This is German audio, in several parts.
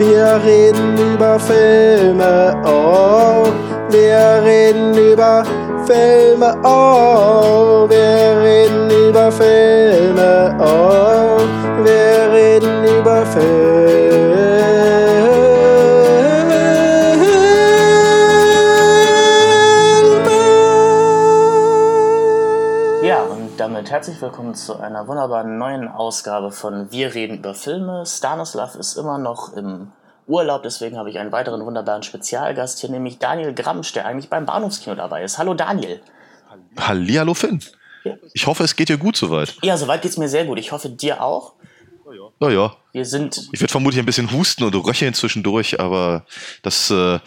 Wir reden über Filme, oh. Wir reden über Filme, oh. Wir reden über Filme, und herzlich willkommen zu einer wunderbaren neuen Ausgabe von Wir reden über Filme. Stanislav ist immer noch im Urlaub, deswegen habe ich einen weiteren wunderbaren Spezialgast hier, nämlich Daniel Gramsch, der eigentlich beim Bahnhofskino dabei ist. Hallo Daniel. Hallihallo Finn. Ich hoffe, es geht dir gut soweit. Ja, soweit geht's mir sehr gut. Ich hoffe, dir auch. Naja, Wir sind ich werde vermutlich ein bisschen husten und röcheln zwischendurch, aber das, äh,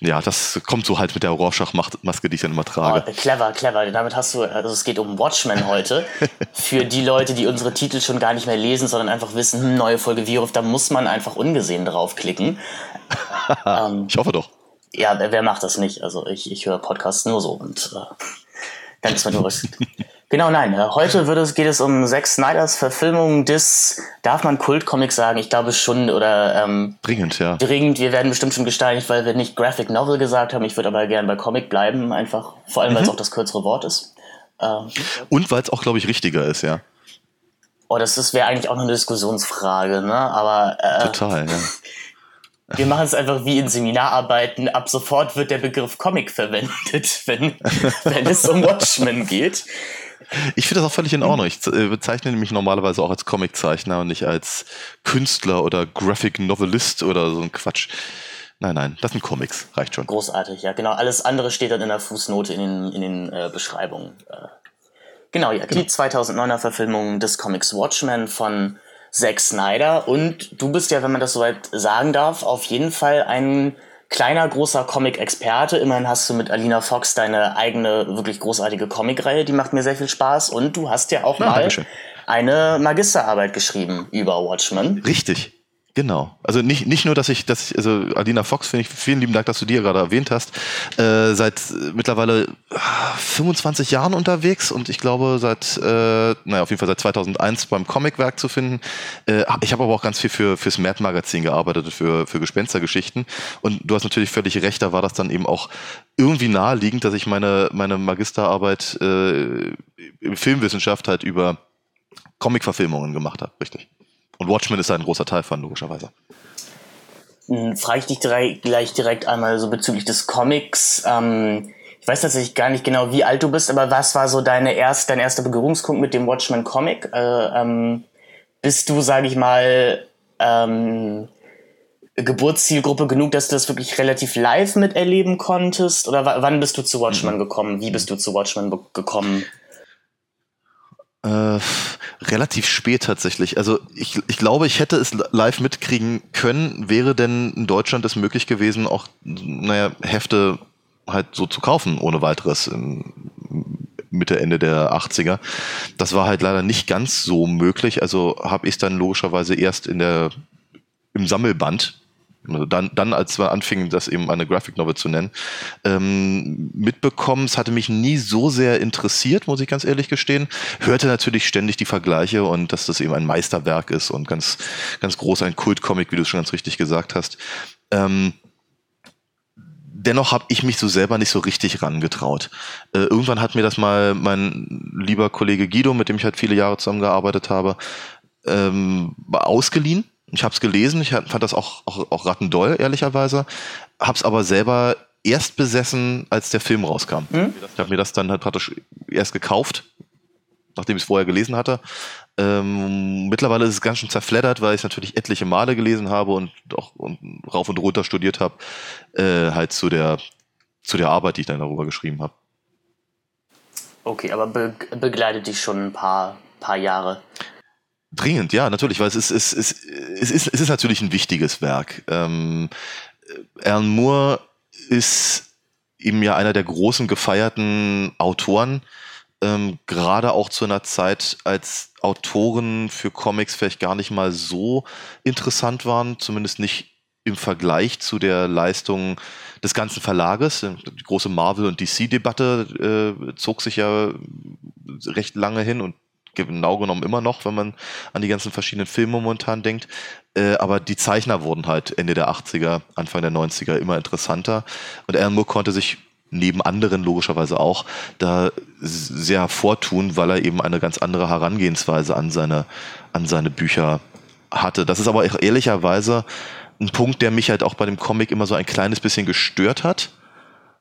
ja, das kommt so halt mit der Rorschach-Maske, die ich dann immer Oh, trage. clever, clever. Damit hast du, also es geht um Watchmen heute. Für die Leute, die unsere Titel schon gar nicht mehr lesen, sondern einfach wissen, hm, neue Folge Virus, da muss man einfach ungesehen draufklicken. ähm, Ich hoffe doch. ja, wer, wer macht das nicht? Also ich, ich höre Podcasts nur so und äh, dann ist man nur was. Genau, nein. Äh, heute wird es, geht es um Zack Snyders Verfilmung des, darf man Kultcomics sagen? Ich glaube schon, oder ähm, Dringend, ja. dringend. Wir werden bestimmt schon gesteinigt, weil wir nicht Graphic Novel gesagt haben. Ich würde aber gerne bei Comic bleiben, einfach. Vor allem, weil es auch das kürzere Wort ist. Ähm, Und weil es auch, glaube ich, richtiger ist, ja. oh, das wäre eigentlich auch noch eine Diskussionsfrage, ne? Aber äh, Total, ja. wir machen es einfach wie in Seminararbeiten. Ab sofort wird der Begriff Comic verwendet, wenn, wenn es um Watchmen geht. Ich finde das auch völlig in Ordnung. Ich äh, bezeichne mich normalerweise auch als Comiczeichner und nicht als Künstler oder Graphic Novelist oder so ein Quatsch. Nein, nein, das sind Comics, reicht schon. Großartig, ja, genau. Alles andere steht dann in der Fußnote in den, in den äh, Beschreibungen. Äh, genau, ja, die 2009er Verfilmung des Comics Watchmen von Zack Snyder. Und du bist ja, wenn man das soweit sagen darf, auf jeden Fall ein kleiner, großer Comic-Experte. Immerhin hast du mit Alina Fox deine eigene, wirklich großartige Comicreihe, die macht mir sehr viel Spaß. Und du hast ja auch Ja, mal Dankeschön. eine Magisterarbeit geschrieben über Watchmen. Richtig. Genau. Also nicht, nicht nur, dass ich, dass ich, also Alina Fox, finde ich, vielen lieben Dank, dass du die ja gerade erwähnt hast, äh, seit mittlerweile ah, 25 Jahren unterwegs und ich glaube seit, äh, naja, auf jeden Fall seit 2001 beim Comicwerk zu finden. Äh, ich habe aber auch ganz viel für fürs Mad Magazin gearbeitet, für, für Gespenstergeschichten und du hast natürlich völlig recht, da war das dann eben auch irgendwie naheliegend, dass ich meine, meine Magisterarbeit äh, Filmwissenschaft halt über Comic-Verfilmungen gemacht habe, richtig. Und Watchmen ist da ein großer Teil von, logischerweise. Hm, Frage ich dich direkt, gleich direkt einmal so bezüglich des Comics. Ähm, ich weiß tatsächlich gar nicht genau, wie alt du bist, aber was war so deine erst, dein erster Berührungspunkt mit dem Watchmen Comic? Äh, ähm, bist du, sage ich mal, ähm, Geburtszielgruppe genug, dass du das wirklich relativ live miterleben konntest? Oder wa- wann bist du zu Watchmen gekommen? Wie bist du zu Watchmen gekommen? Äh, relativ spät tatsächlich. Also ich, ich glaube, ich hätte es live mitkriegen können, wäre denn in Deutschland es möglich gewesen, auch, naja, Hefte halt so zu kaufen, ohne weiteres. Im, Mitte, Ende der 80er. Das war halt leider nicht ganz so möglich. Also habe ich es dann logischerweise erst in der, im Sammelband also dann, dann, als wir anfingen, das eben eine Graphic Novel zu nennen, ähm, mitbekommen. Es hatte mich nie so sehr interessiert, muss ich ganz ehrlich gestehen. Hörte natürlich ständig die Vergleiche und dass das eben ein Meisterwerk ist und ganz, ganz groß ein Kultcomic, wie du es schon ganz richtig gesagt hast. Ähm, dennoch habe ich mich so selber nicht so richtig rangetraut. Äh, irgendwann hat mir das mal mein lieber Kollege Guido, mit dem ich halt viele Jahre zusammengearbeitet habe, ähm, ausgeliehen. Ich habe es gelesen, ich fand das auch, auch, auch rattendoll, ehrlicherweise. Habe es aber selber erst besessen, als der Film rauskam. Hm? Ich habe mir das dann halt praktisch erst gekauft, nachdem ich es vorher gelesen hatte. Ähm, mittlerweile ist es ganz schön zerfleddert, weil ich natürlich etliche Male gelesen habe und auch und rauf und runter studiert habe, äh, halt zu der, zu der Arbeit, die ich dann darüber geschrieben habe. Okay, aber be begleitet dich schon ein paar, paar Jahre. Dringend, ja, natürlich, weil es ist, es ist, es ist, es ist natürlich ein wichtiges Werk. Ähm, Alan Moore ist eben ja einer der großen gefeierten Autoren, ähm, gerade auch zu einer Zeit, als Autoren für Comics vielleicht gar nicht mal so interessant waren, zumindest nicht im Vergleich zu der Leistung des ganzen Verlages. Die große Marvel- und DC-Debatte äh, zog sich ja recht lange hin und genau genommen immer noch, wenn man an die ganzen verschiedenen Filme momentan denkt. Äh, aber die Zeichner wurden halt Ende der 80er, Anfang der 90er immer interessanter. Und Alan Moore konnte sich neben anderen logischerweise auch da sehr hervortun, weil er eben eine ganz andere Herangehensweise an seine, an seine Bücher hatte. Das ist aber ehrlicherweise ein Punkt, der mich halt auch bei dem Comic immer so ein kleines bisschen gestört hat.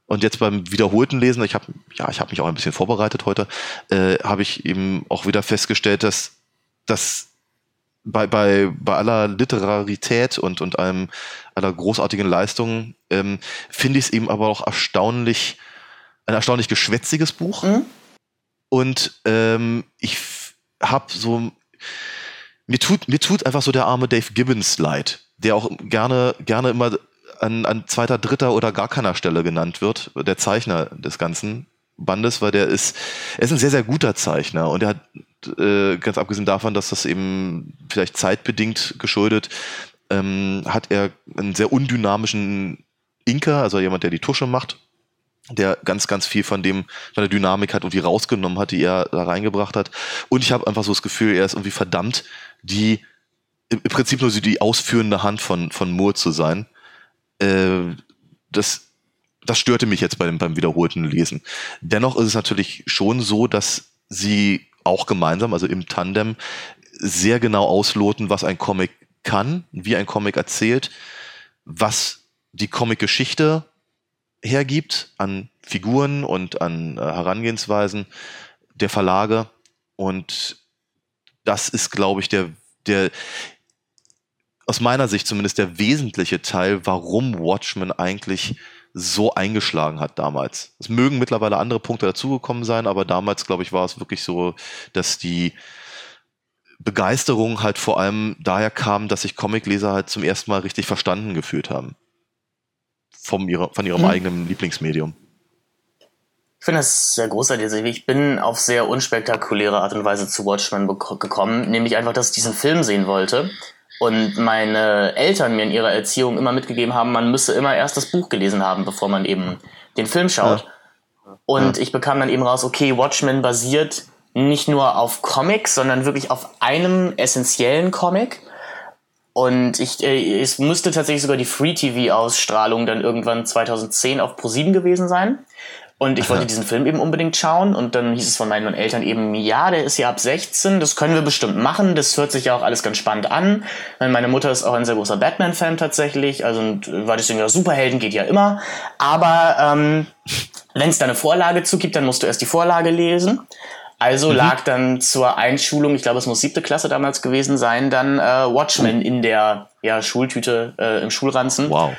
Und jetzt beim wiederholten Lesen, ich habe ja, ich habe mich auch ein bisschen vorbereitet heute, äh, habe ich eben auch wieder festgestellt, dass dass bei, bei, bei aller Literarität und, und einem aller großartigen Leistungen ähm, finde ich es eben aber auch erstaunlich, ein erstaunlich geschwätziges Buch. Mhm. Und ähm, ich habe so, mir tut, mir tut einfach so der arme Dave Gibbons leid, der auch gerne, gerne immer an, an zweiter, dritter oder gar keiner Stelle genannt wird, der Zeichner des ganzen Bandes, weil der ist, er ist ein sehr, sehr guter Zeichner und er hat, äh, ganz abgesehen davon, dass das eben vielleicht zeitbedingt geschuldet, ähm, hat er einen sehr undynamischen Inker, also jemand, der die Tusche macht, der ganz, ganz viel von dem, von der Dynamik hat und die rausgenommen hat, die er da reingebracht hat. Und ich habe einfach so das Gefühl, er ist irgendwie verdammt, die im Prinzip nur so die ausführende Hand von, von Moore zu sein äh, das, das störte mich jetzt beim, beim wiederholten Lesen. Dennoch ist es natürlich schon so, dass sie auch gemeinsam, also im Tandem, sehr genau ausloten, was ein Comic kann, wie ein Comic erzählt, was die Comic-Geschichte hergibt an Figuren und an äh, Herangehensweisen der Verlage. Und das ist, glaube ich, der, der, aus meiner Sicht zumindest der wesentliche Teil, warum Watchmen eigentlich so eingeschlagen hat damals. Es mögen mittlerweile andere Punkte dazugekommen sein, aber damals, glaube ich, war es wirklich so, dass die Begeisterung halt vor allem daher kam, dass sich Comicleser halt zum ersten Mal richtig verstanden gefühlt haben. Vom ihrer, von ihrem hm. eigenen Lieblingsmedium. Ich finde das sehr großartig. Also ich bin auf sehr unspektakuläre Art und Weise zu Watchmen gekommen, nämlich einfach, dass ich diesen Film sehen wollte und meine Eltern mir in ihrer Erziehung immer mitgegeben haben, man müsse immer erst das Buch gelesen haben, bevor man eben den Film schaut. Ja. Und ja. ich bekam dann eben raus, okay, Watchmen basiert nicht nur auf Comics, sondern wirklich auf einem essentiellen Comic. Und ich, äh, es müsste tatsächlich sogar die Free-TV-Ausstrahlung dann irgendwann 2010 auf ProSieben gewesen sein. Und ich wollte diesen Film eben unbedingt schauen und dann hieß es von meinen Eltern eben, ja, der ist ja ab 16, das können wir bestimmt machen, das hört sich ja auch alles ganz spannend an. Meine Mutter ist auch ein sehr großer Batman-Fan tatsächlich, also war deswegen ja Superhelden geht ja immer. Aber ähm, wenn es da eine Vorlage zugibt, dann musst du erst die Vorlage lesen. Also mhm. lag dann zur Einschulung, ich glaube, es muss siebte Klasse damals gewesen sein, dann äh, Watchmen in der ja, Schultüte äh, im Schulranzen. Wow.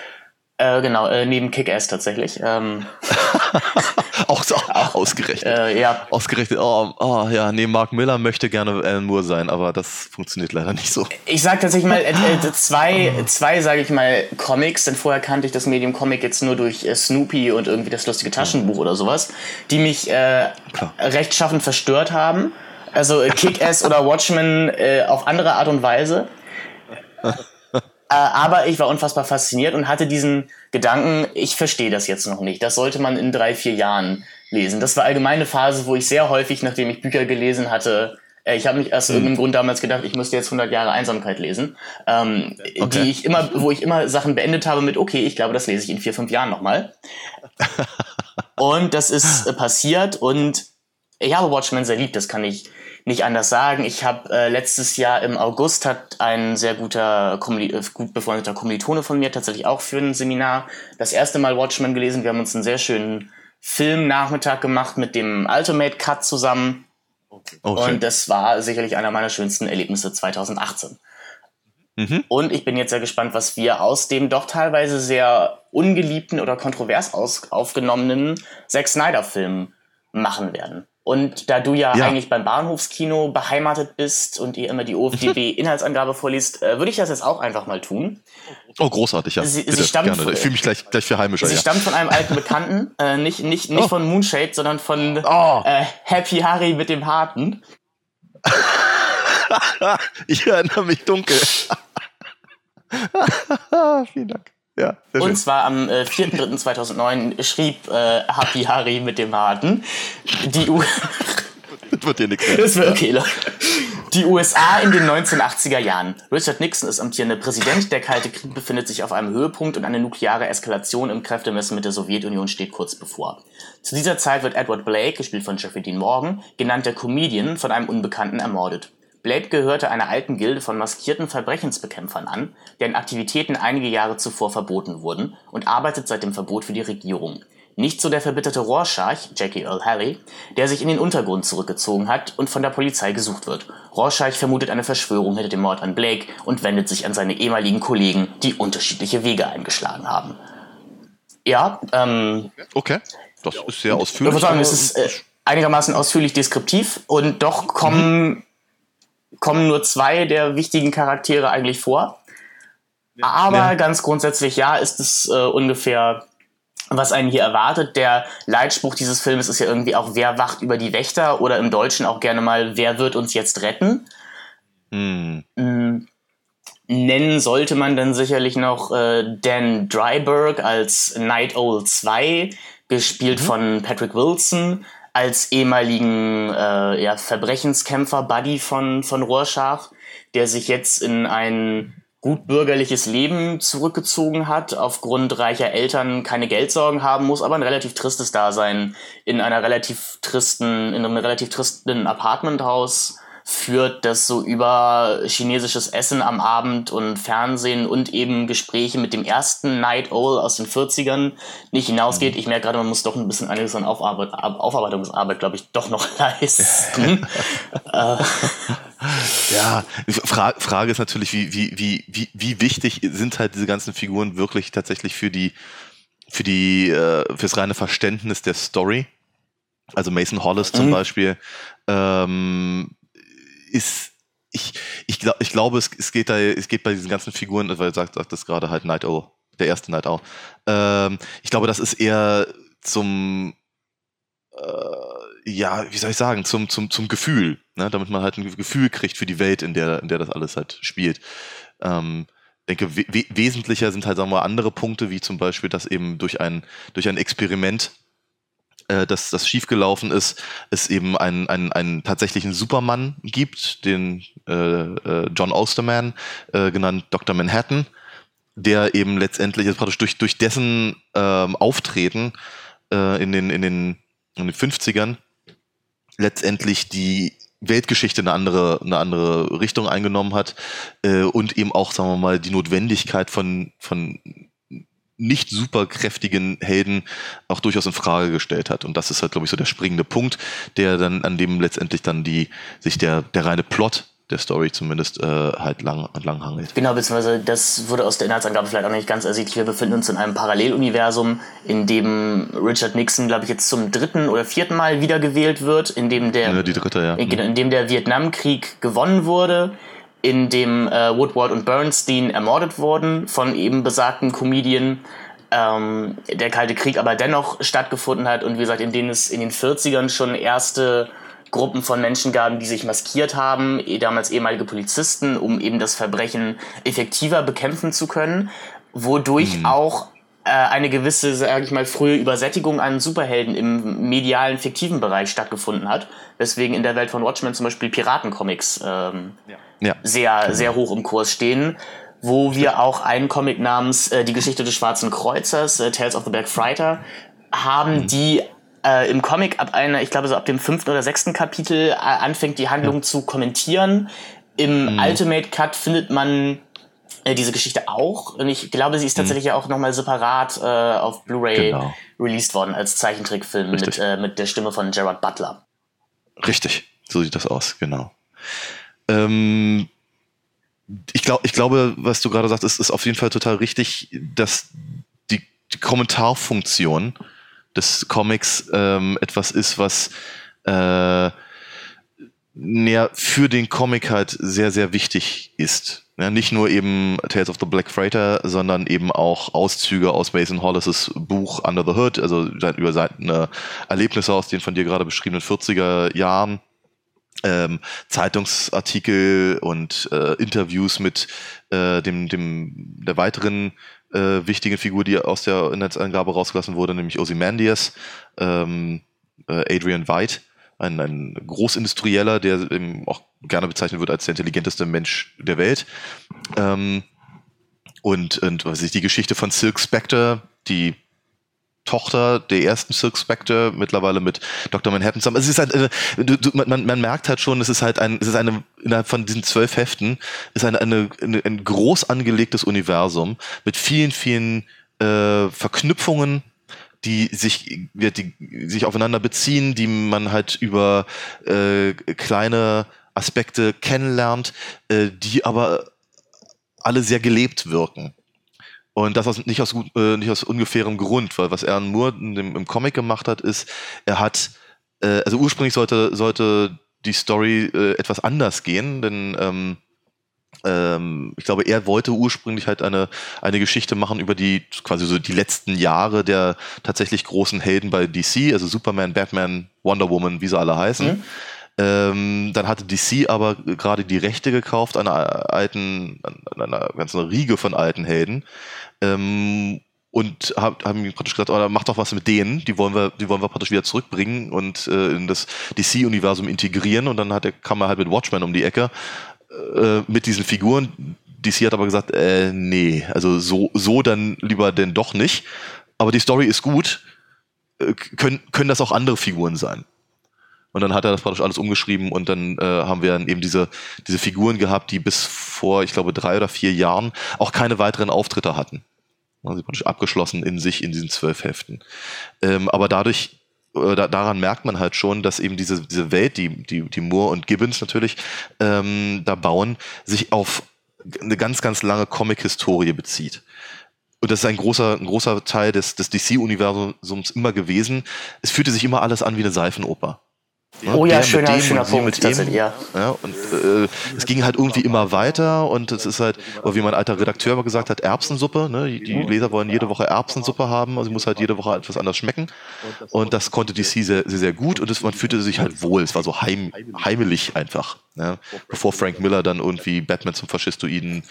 Äh, genau, äh, neben Kick-Ass tatsächlich. Ähm, auch so auch, ausgerechnet. Äh, ja. Ausgerechnet. Oh, oh, ja, nee, Mark Miller möchte gerne Alan Moore sein, aber das funktioniert leider nicht so. Ich sag tatsächlich mal äh, äh zwei, zwei sage ich mal, Comics, denn vorher kannte ich das Medium Comic jetzt nur durch äh, Snoopy und irgendwie das lustige Taschenbuch oder sowas, die mich äh, rechtschaffend verstört haben. Also Kick-Ass oder Watchmen auf andere Art und Weise. Äh, aber ich war unfassbar fasziniert und hatte diesen Gedanken, ich verstehe das jetzt noch nicht. Das sollte man in drei, vier Jahren lesen. Das war allgemeine Phase, wo ich sehr häufig, nachdem ich Bücher gelesen hatte, äh, ich habe mich aus mhm. irgendeinem Grund damals gedacht, ich müsste jetzt 100 Jahre Einsamkeit lesen, ähm, okay. die ich immer, wo ich immer Sachen beendet habe mit, okay, ich glaube, das lese ich in vier, fünf Jahren nochmal. und das ist äh, passiert und ich habe Watchmen sehr lieb, das kann ich nicht anders sagen. Ich habe äh, letztes Jahr im August hat ein sehr guter, äh, gut befreundeter Kommilitone von mir tatsächlich auch für ein Seminar das erste Mal Watchmen gelesen. Wir haben uns einen sehr schönen Filmnachmittag gemacht mit dem Ultimate Cut zusammen. Okay. Und das war sicherlich einer meiner schönsten Erlebnisse 2018. Mhm. Und ich bin jetzt sehr gespannt, was wir aus dem doch teilweise sehr ungeliebten oder kontrovers aus aufgenommenen Zack Snyder-Film machen werden. Und da du ja, ja, eigentlich beim Bahnhofskino beheimatet bist und ihr immer die OFDB-Inhaltsangabe vorliest, äh, würde ich das jetzt auch einfach mal tun. Oh, großartig, ja. Sie, sie stammt gerne. Ich fühle mich gleich, gleich für heimischer. Sie ja. stammt von einem alten Bekannten, äh, nicht, nicht, nicht oh. von Moonshade, sondern von oh. äh, Happy Harry mit dem Harten. ich erinnere mich dunkel. Vielen Dank. Ja, und zwar am äh, 4.3.2009 schrieb äh, Happy Harry mit dem Harten die, U wird dir nichts mehr. Das wird okay, Leute. Die USA in den 1980er Jahren. Richard Nixon ist amtierender Präsident. Der Kalte Krieg befindet sich auf einem Höhepunkt und eine nukleare Eskalation im Kräftemessen mit der Sowjetunion steht kurz bevor. Zu dieser Zeit wird Edward Blake, gespielt von Jeffrey Dean Morgan, genannter Comedian, von einem Unbekannten ermordet. Blake gehörte einer alten Gilde von maskierten Verbrechensbekämpfern an, deren Aktivitäten einige Jahre zuvor verboten wurden und arbeitet seit dem Verbot für die Regierung. Nicht so der verbitterte Rorschach, Jackie Earl Haley, der sich in den Untergrund zurückgezogen hat und von der Polizei gesucht wird. Rorschach vermutet eine Verschwörung hinter dem Mord an Blake und wendet sich an seine ehemaligen Kollegen, die unterschiedliche Wege eingeschlagen haben. Ja, ähm. Okay, das ist sehr ausführlich. Ich würde sagen, es ist äh, einigermaßen ausführlich deskriptiv und doch kommen, mhm. Kommen nur zwei der wichtigen Charaktere eigentlich vor. Aber ja. ganz grundsätzlich, ja, ist es äh, ungefähr was einen hier erwartet. Der Leitspruch dieses Filmes ist ja irgendwie auch, wer wacht über die Wächter oder im Deutschen auch gerne mal, wer wird uns jetzt retten? Hm. Mhm. Nennen sollte man dann sicherlich noch äh, Dan Dryberg als Night Owl 2, gespielt mhm. von Patrick Wilson, als ehemaligen äh, ja, Verbrechenskämpfer, Buddy von, von Rorschach, der sich jetzt in einen gut bürgerliches Leben zurückgezogen hat, aufgrund reicher Eltern keine Geldsorgen haben muss, aber ein relativ tristes Dasein in einer relativ tristen, in einem relativ tristen Apartmenthaus führt, das so über chinesisches Essen am Abend und Fernsehen und eben Gespräche mit dem ersten Night Owl aus den 40ern nicht hinausgeht. Ich merke gerade, man muss doch ein bisschen einiges an Aufarbeit Aufarbeitungsarbeit, glaube ich, doch noch leisten. äh. Ja, Fra Frage ist natürlich, wie, wie, wie, wie, wie wichtig sind halt diese ganzen Figuren wirklich tatsächlich für die, für die, äh, fürs reine Verständnis der Story? Also Mason Hollis zum mhm. Beispiel, ähm, ist, ich, ich, glaub, ich glaube, es, es, geht da, es geht bei diesen ganzen Figuren, weil du sagst, sagt das gerade halt Night Owl, der erste Night Owl. Ähm, ich glaube, das ist eher zum, äh, ja, wie soll ich sagen, zum, zum, zum Gefühl, ne? damit man halt ein Gefühl kriegt für die Welt, in der, in der das alles halt spielt. Ähm, denke, we wesentlicher sind halt, sagen wir, andere Punkte, wie zum Beispiel, dass eben durch ein, durch ein Experiment äh, dass das schiefgelaufen ist, es eben einen, einen, einen tatsächlichen Supermann gibt, den äh, äh, John Osterman, äh, genannt Dr. Manhattan, der eben letztendlich also praktisch durch, durch dessen ähm, Auftreten äh, in, den, in, den, in den 50ern letztendlich die Weltgeschichte eine andere, eine andere Richtung eingenommen hat äh, und eben auch, sagen wir mal, die Notwendigkeit von, von nicht super kräftigen Helden auch durchaus in Frage gestellt hat. Und das ist halt, glaube ich, so der springende Punkt, der dann, an dem letztendlich dann die, sich der, der reine Plot der Story zumindest äh, halt lang, lang hangelt. Genau, beziehungsweise das wurde aus der Inhaltsangabe vielleicht auch nicht ganz ersichtlich. Wir befinden uns in einem Paralleluniversum, in dem Richard Nixon, glaube ich, jetzt zum dritten oder vierten Mal wiedergewählt wird, in dem der, ja, die dritte, ja. in, in dem der Vietnamkrieg gewonnen wurde in dem äh, Woodward und Bernstein ermordet wurden von eben besagten Comedian, ähm, der Kalte Krieg aber dennoch stattgefunden hat und wie gesagt, in denen es in den 40ern schon erste Gruppen von Menschen gab, die sich maskiert haben, eh, damals ehemalige Polizisten, um eben das Verbrechen effektiver bekämpfen zu können, wodurch mhm. auch eine gewisse, sage ich mal, frühe Übersättigung an Superhelden im medialen, fiktiven Bereich stattgefunden hat, weswegen in der Welt von Watchmen zum Beispiel Piratencomics ähm, ja. Ja. sehr, genau. sehr hoch im Kurs stehen wo wir auch einen Comic namens äh, Die Geschichte des Schwarzen Kreuzers, äh, Tales of the Black Frighter, haben, mhm. die äh, im Comic ab einer, ich glaube so ab dem fünften oder sechsten Kapitel äh, anfängt, die Handlung ja. zu kommentieren. Im mhm. Ultimate Cut findet man äh, diese Geschichte auch. Und ich glaube, sie ist mhm. tatsächlich mhm. auch nochmal separat äh, auf Blu-ray genau. released worden als Zeichentrickfilm mit, äh, mit der Stimme von Gerard Butler. Richtig, so sieht das aus, genau. Ähm, ich, glaub, ich glaube, was du gerade sagst, ist, ist auf jeden Fall total richtig, dass die, die Kommentarfunktion des Comics ähm, etwas ist, was äh, näher für den Comic halt sehr, sehr wichtig ist. Ja, nicht nur eben Tales of the Black Freighter, sondern eben auch Auszüge aus Mason Hollis' Buch Under the Hood, also über seine Erlebnisse aus den von dir gerade beschriebenen 40er Jahren. Ähm, Zeitungsartikel und äh, Interviews mit äh, dem, dem der weiteren äh, wichtigen Figur, die aus der Netzangabe rausgelassen wurde, nämlich Ozymandias, ähm, äh, Adrian White ein, ein Großindustrieller, der eben auch gerne bezeichnet wird als der intelligenteste Mensch der Welt. Ähm, und, und was ist die Geschichte von Silk Spectre, die Tochter der ersten Silk Spectre, mittlerweile mit Dr. Manhattan zusammen. Es ist halt, äh, man, man merkt halt schon, es ist halt ein, es ist eine, innerhalb von diesen zwölf Heften, ist eine, eine, eine ein groß angelegtes Universum mit vielen, vielen äh, Verknüpfungen, die sich, die sich aufeinander beziehen, die man halt über äh, kleine Aspekte kennenlernt, äh, die aber alle sehr gelebt wirken. Und das aus, nicht, aus, äh, nicht aus ungefährem Grund, weil was Aaron Moore dem, im Comic gemacht hat, ist, er hat, äh, also ursprünglich sollte, sollte die Story äh, etwas anders gehen, denn ähm, ähm, ich glaube, er wollte ursprünglich halt eine, eine Geschichte machen über die quasi so die letzten Jahre der tatsächlich großen Helden bei DC, also Superman, Batman, Wonder Woman, wie sie alle heißen. Mhm. Ähm, dann hatte DC aber gerade die Rechte gekauft an einer alten, einer ganzen Riege von alten Helden. Ähm, und hab, haben praktisch gesagt, oh, mach doch was mit denen, die wollen wir, die wollen wir praktisch wieder zurückbringen und äh, in das DC-Universum integrieren. Und dann hat kam er halt mit Watchmen um die Ecke äh, mit diesen Figuren. DC hat aber gesagt, äh, nee, also so, so dann lieber denn doch nicht. Aber die Story ist gut, äh, können, können das auch andere Figuren sein. Und dann hat er das praktisch alles umgeschrieben und dann äh, haben wir dann eben diese, diese Figuren gehabt, die bis vor, ich glaube, drei oder vier Jahren auch keine weiteren Auftritte hatten. Also praktisch abgeschlossen in sich in diesen zwölf Heften. Ähm, aber dadurch da, daran merkt man halt schon, dass eben diese, diese Welt, die, die, die Moore und Gibbons natürlich ähm, da bauen, sich auf eine ganz, ganz lange Comic-Historie bezieht. Und das ist ein großer, ein großer Teil des, des DC-Universums immer gewesen. Es fühlte sich immer alles an wie eine Seifenoper. Ne? Oh ja, schöner, dem schöner Punkt. Mit dem, ja. ja. und äh, es ging halt irgendwie immer weiter und es ist halt, wie mein alter Redakteur mal gesagt hat, Erbsensuppe. Ne? Die Leser wollen jede Woche Erbsensuppe haben, also muss halt jede Woche etwas anders schmecken. Und das konnte DC sehr, sehr, sehr gut und es, man fühlte sich halt wohl. Es war so heim, heimelig einfach. Ja? Bevor Frank Miller dann irgendwie Batman zum faschistoiden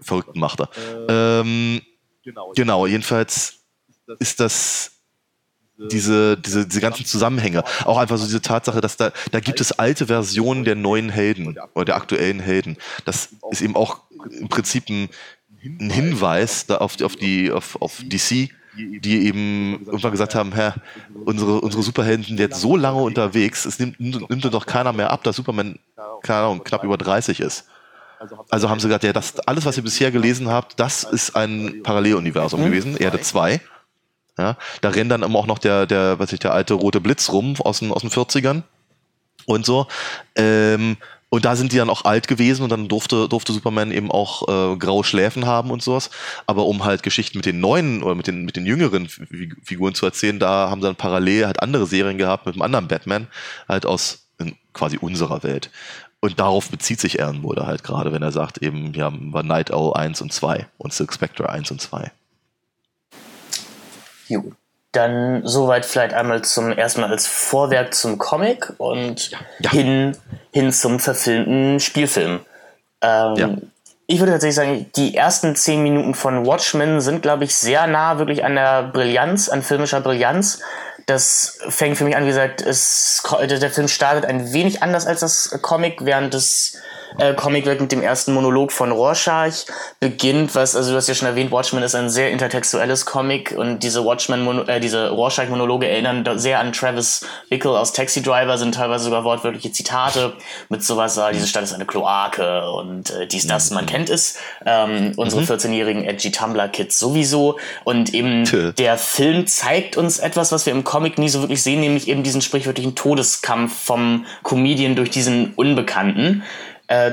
Verrückten machte. Ähm, genau, jedenfalls ist das diese, diese, diese ganzen Zusammenhänge. Auch einfach so diese Tatsache, dass da, da gibt es alte Versionen der neuen Helden oder der aktuellen Helden. Das ist eben auch im Prinzip ein, ein Hinweis da auf, auf, die, auf, auf DC, die eben irgendwann gesagt haben, Herr, unsere, unsere Superhelden sind jetzt so lange unterwegs, es nimmt, nimmt doch keiner mehr ab, dass Superman, keine Ahnung, knapp über 30 ist. Also haben sie gesagt, ja, das, alles, was ihr bisher gelesen habt, das ist ein Paralleluniversum gewesen, Erde 2. Ja, da rennt dann auch noch der, der, was ich, der alte rote Blitz rum aus den, aus den 40ern und so. Ähm, und da sind die dann auch alt gewesen und dann durfte, durfte Superman eben auch äh, graue Schläfen haben und sowas. Aber um halt Geschichten mit den neuen oder mit den, mit den jüngeren Figuren zu erzählen, da haben sie dann parallel halt andere Serien gehabt mit einem anderen Batman, halt aus quasi unserer Welt. Und darauf bezieht sich Aaron Moore halt gerade, wenn er sagt, eben, ja, war Night Owl 1 und 2 und Silk Spectre 1 und 2. Jo. Dann soweit vielleicht einmal zum erstmal als Vorwerk zum Comic und ja. hin, hin zum verfilmten Spielfilm. Ähm, ja. Ich würde tatsächlich sagen, die ersten zehn Minuten von Watchmen sind, glaube ich, sehr nah wirklich an der Brillanz, an filmischer Brillanz. Das fängt für mich an, wie gesagt, es, der Film startet ein wenig anders als das Comic, während das äh, Comicwerk mit dem ersten Monolog von Rorschach beginnt, was, also du hast ja schon erwähnt, Watchmen ist ein sehr intertextuelles Comic und diese Watchmen, äh, diese Rorschach-Monologe erinnern sehr an Travis Bickle aus Taxi Driver, sind teilweise sogar wortwörtliche Zitate mit sowas, äh, diese Stadt ist eine Kloake und äh, dies, das, man kennt es. Ähm, unsere mhm. 14-jährigen edgy Tumblr-Kids sowieso und eben Tö. der Film zeigt uns etwas, was wir im Comic nie so wirklich sehen, nämlich eben diesen sprichwörtlichen Todeskampf vom Comedian durch diesen Unbekannten. Äh,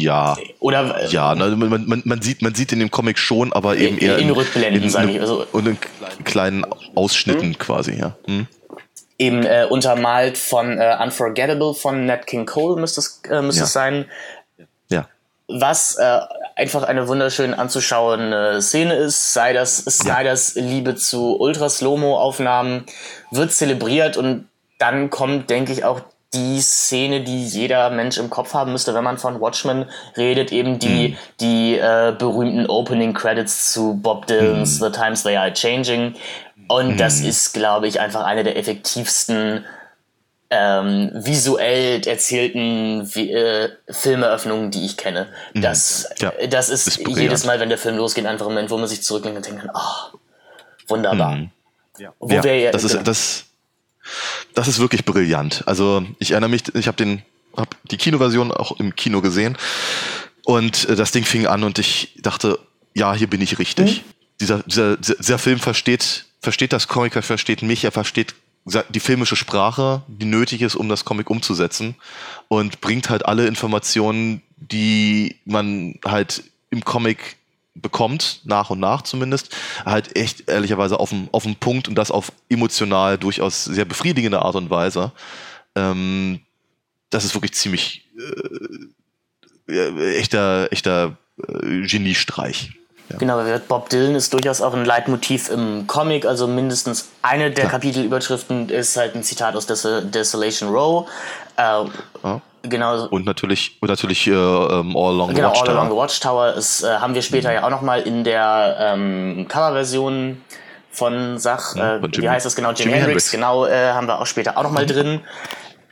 ja. Oder äh, ja, ne, man, man, man, sieht, man sieht in dem Comic schon, aber eben in, eher in, in Rückblenden, sage ich. Also, und in kleinen Ausschnitten hm? quasi, ja. Hm? Eben äh, untermalt von äh, Unforgettable von Nat King Cole müsste es, äh, müsste ja. es sein. Ja. Was äh, einfach eine wunderschön anzuschauende Szene ist, sei das Snyders ja. Liebe zu Ultra-Slow-Mo-Aufnahmen, wird zelebriert und dann kommt, denke ich, auch die Szene, die jeder Mensch im Kopf haben müsste, wenn man von Watchmen redet, eben die, mhm. die äh, berühmten Opening Credits zu Bob Dylan's mhm. The Times They Are Changing. Und mhm. das ist, glaube ich, einfach eine der effektivsten ähm, visuell erzählten äh, Filmeröffnungen, die ich kenne. Mhm. Das, ja, das ist, ist jedes Mal, wenn der Film losgeht, einfach ein Moment, wo man sich zurücklehnt und denkt, oh, wunderbar. Mhm. Ja. Wo ja, wir, das, ist, genau. das, das ist wirklich brillant. Also ich erinnere mich, ich habe den die Kinoversion auch im Kino gesehen und äh, das Ding fing an und ich dachte, ja, hier bin ich richtig. Mhm. Dieser, dieser, dieser Film versteht, versteht das Comic, er versteht mich, er versteht die filmische Sprache, die nötig ist, um das Comic umzusetzen und bringt halt alle Informationen, die man halt im Comic bekommt, nach und nach zumindest, halt echt ehrlicherweise auf dem, auf dem Punkt und das auf emotional durchaus sehr befriedigende Art und Weise. Ähm, das ist wirklich ziemlich äh, echter, echter äh, Geniestreich. Ja. Genau, Bob Dylan ist durchaus auch ein Leitmotiv im Comic. Also mindestens eine der ja. Kapitelüberschriften ist halt ein Zitat aus Des Desolation Row. Äh. Genau. Und natürlich, und natürlich äh, um, ähm, All Along genau, the Watchtower. All Along the Watchtower ist, äh, haben wir später mhm. ja auch nochmal in der ähm, Coverversion von Sach, äh, von wie heißt das genau, Jimi, Jimi Hendrix, Hendrix, genau, äh, haben wir auch später auch nochmal mhm. drin.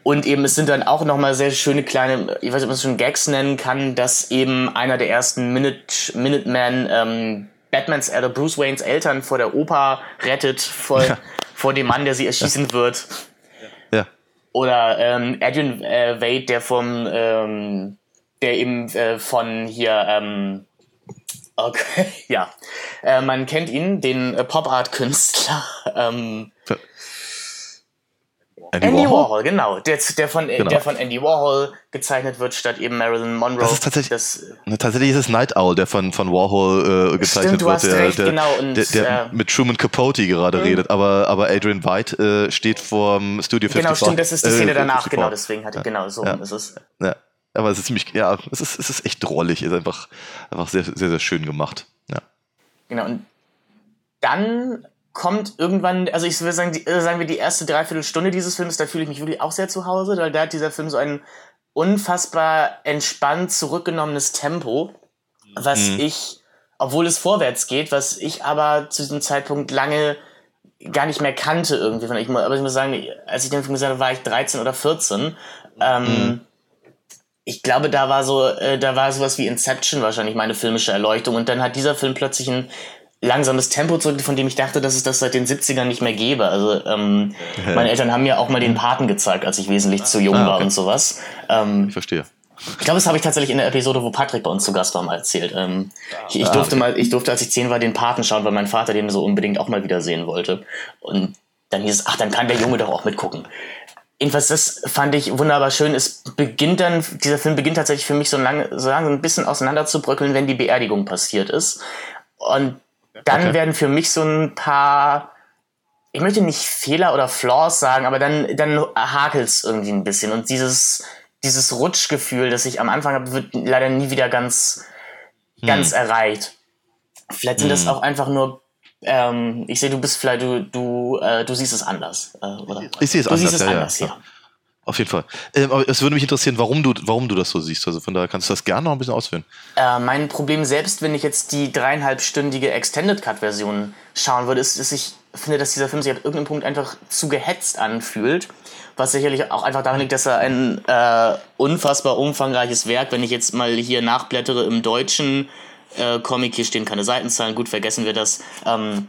Und eben, es sind dann auch nochmal sehr schöne kleine, ich weiß nicht, ob man es schon Gags nennen kann, dass eben einer der ersten Minute, Minutemen ähm, Batmans oder Bruce Waynes Eltern vor der Oper rettet, vor, ja. vor dem Mann, der sie erschießen ja. wird. Oder ähm, Adrian äh, Wade, der vom, ähm, der eben äh, von hier, ähm, okay, ja, äh, man kennt ihn, den äh, Pop-Art-Künstler. Ähm, Andy, Andy Warhol? Warhol? genau. Der, der, von, genau. der von Andy Warhol gezeichnet wird, statt eben Marilyn Monroe. Das ist tatsächlich, das, ne, tatsächlich ist es Night Owl, der von, von Warhol äh, gezeichnet stimmt, wird, der, recht, der, genau, und, der, der äh, mit Truman Capote gerade mhm. redet, aber, aber Adrian White äh, steht vor dem Studio 54. Genau, stimmt, das ist die Szene danach, 54. genau, deswegen hatte, ja. genau, so ja. ist es. Ja. Aber es ist ziemlich, ja, es ist, es ist echt drollig, es ist einfach, einfach sehr, sehr, sehr schön gemacht. Ja. Genau, und dann kommt irgendwann, also ich würde sagen, die, äh, sagen wir die erste Dreiviertelstunde dieses Films, da fühle ich mich wirklich auch sehr zu Hause, weil da hat dieser Film so ein unfassbar entspannt zurückgenommenes Tempo, was mhm. ich, obwohl es vorwärts geht, was ich aber zu diesem Zeitpunkt lange gar nicht mehr kannte irgendwie. Ich, aber ich muss sagen, als ich den Film gesehen habe, war ich 13 oder 14. Ähm, mhm. Ich glaube, da war so, äh, da war sowas wie Inception wahrscheinlich meine filmische Erleuchtung. Und dann hat dieser Film plötzlich ein langsames Tempo zurück, von dem ich dachte, dass es das seit den 70ern nicht mehr gäbe. Also ähm, meine Eltern haben mir auch mal den Paten gezeigt, als ich wesentlich zu jung ah, war und sowas. Ähm, ich verstehe. Ich glaube, das habe ich tatsächlich in der Episode, wo Patrick bei uns zu Gast war, mal erzählt. Ähm, ich, ich, durfte mal, ich durfte, als ich zehn war, den Paten schauen, weil mein Vater den so unbedingt auch mal wieder sehen wollte. Und dann hieß es, ach, dann kann der Junge doch auch mitgucken. Jedenfalls, das fand ich wunderbar schön. Es beginnt dann, dieser Film beginnt tatsächlich für mich so lange, so lange ein bisschen auseinanderzubröckeln, wenn die Beerdigung passiert ist. Und dann okay. werden für mich so ein paar, ich möchte nicht Fehler oder Flaws sagen, aber dann, dann hakelt es irgendwie ein bisschen. Und dieses, dieses Rutschgefühl, das ich am Anfang habe, wird leider nie wieder ganz, hm. ganz erreicht. Vielleicht sind hm. das auch einfach nur ähm, ich sehe, du bist vielleicht, du, du, äh, du siehst es anders, äh, oder? Ich sehe es du anders. Du siehst es ja, anders, ja. Auf jeden Fall. Ähm, aber es würde mich interessieren, warum du, warum du das so siehst. Also von daher kannst du das gerne noch ein bisschen ausführen. Äh, mein Problem selbst, wenn ich jetzt die dreieinhalbstündige Extended Cut-Version schauen würde, ist, dass ich finde, dass dieser Film sich ab irgendeinem Punkt einfach zu gehetzt anfühlt. Was sicherlich auch einfach daran liegt, dass er ein äh, unfassbar umfangreiches Werk, wenn ich jetzt mal hier nachblättere im Deutschen äh, Comic, hier stehen keine Seitenzahlen, gut, vergessen wir das. Ähm,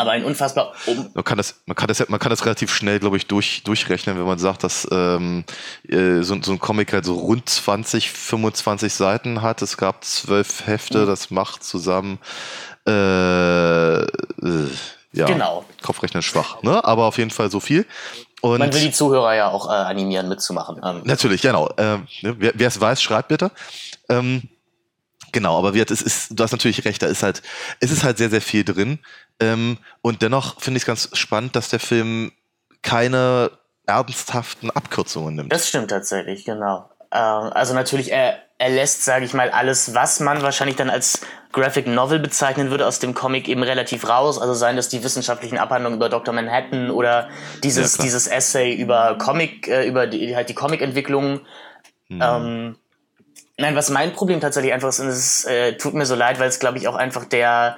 aber ein unfassbar um man kann das man kann das man kann das relativ schnell glaube ich durch durchrechnen wenn man sagt dass ähm, äh, so, so ein Comic halt so rund 20 25 Seiten hat es gab zwölf Hefte mhm. das macht zusammen äh, äh, ja genau Kopfrechnen schwach ne aber auf jeden Fall so viel und man will die Zuhörer ja auch äh, animieren mitzumachen ähm. natürlich genau ähm, ne, wer es weiß schreibt bitte ähm, Genau, aber wie, es ist, du hast natürlich recht, da ist halt, es ist halt sehr, sehr viel drin. Ähm, und dennoch finde ich es ganz spannend, dass der Film keine ernsthaften Abkürzungen nimmt. Das stimmt tatsächlich, genau. Ähm, also natürlich, er, er lässt, sage ich mal, alles, was man wahrscheinlich dann als Graphic Novel bezeichnen würde, aus dem Comic eben relativ raus. Also seien das die wissenschaftlichen Abhandlungen über Dr. Manhattan oder dieses, ja, dieses Essay über Comic, äh, über die, halt die Comic-Entwicklung. Hm. Ähm, Nein, was mein Problem tatsächlich einfach ist, und es äh, tut mir so leid, weil es, glaube ich, auch einfach der,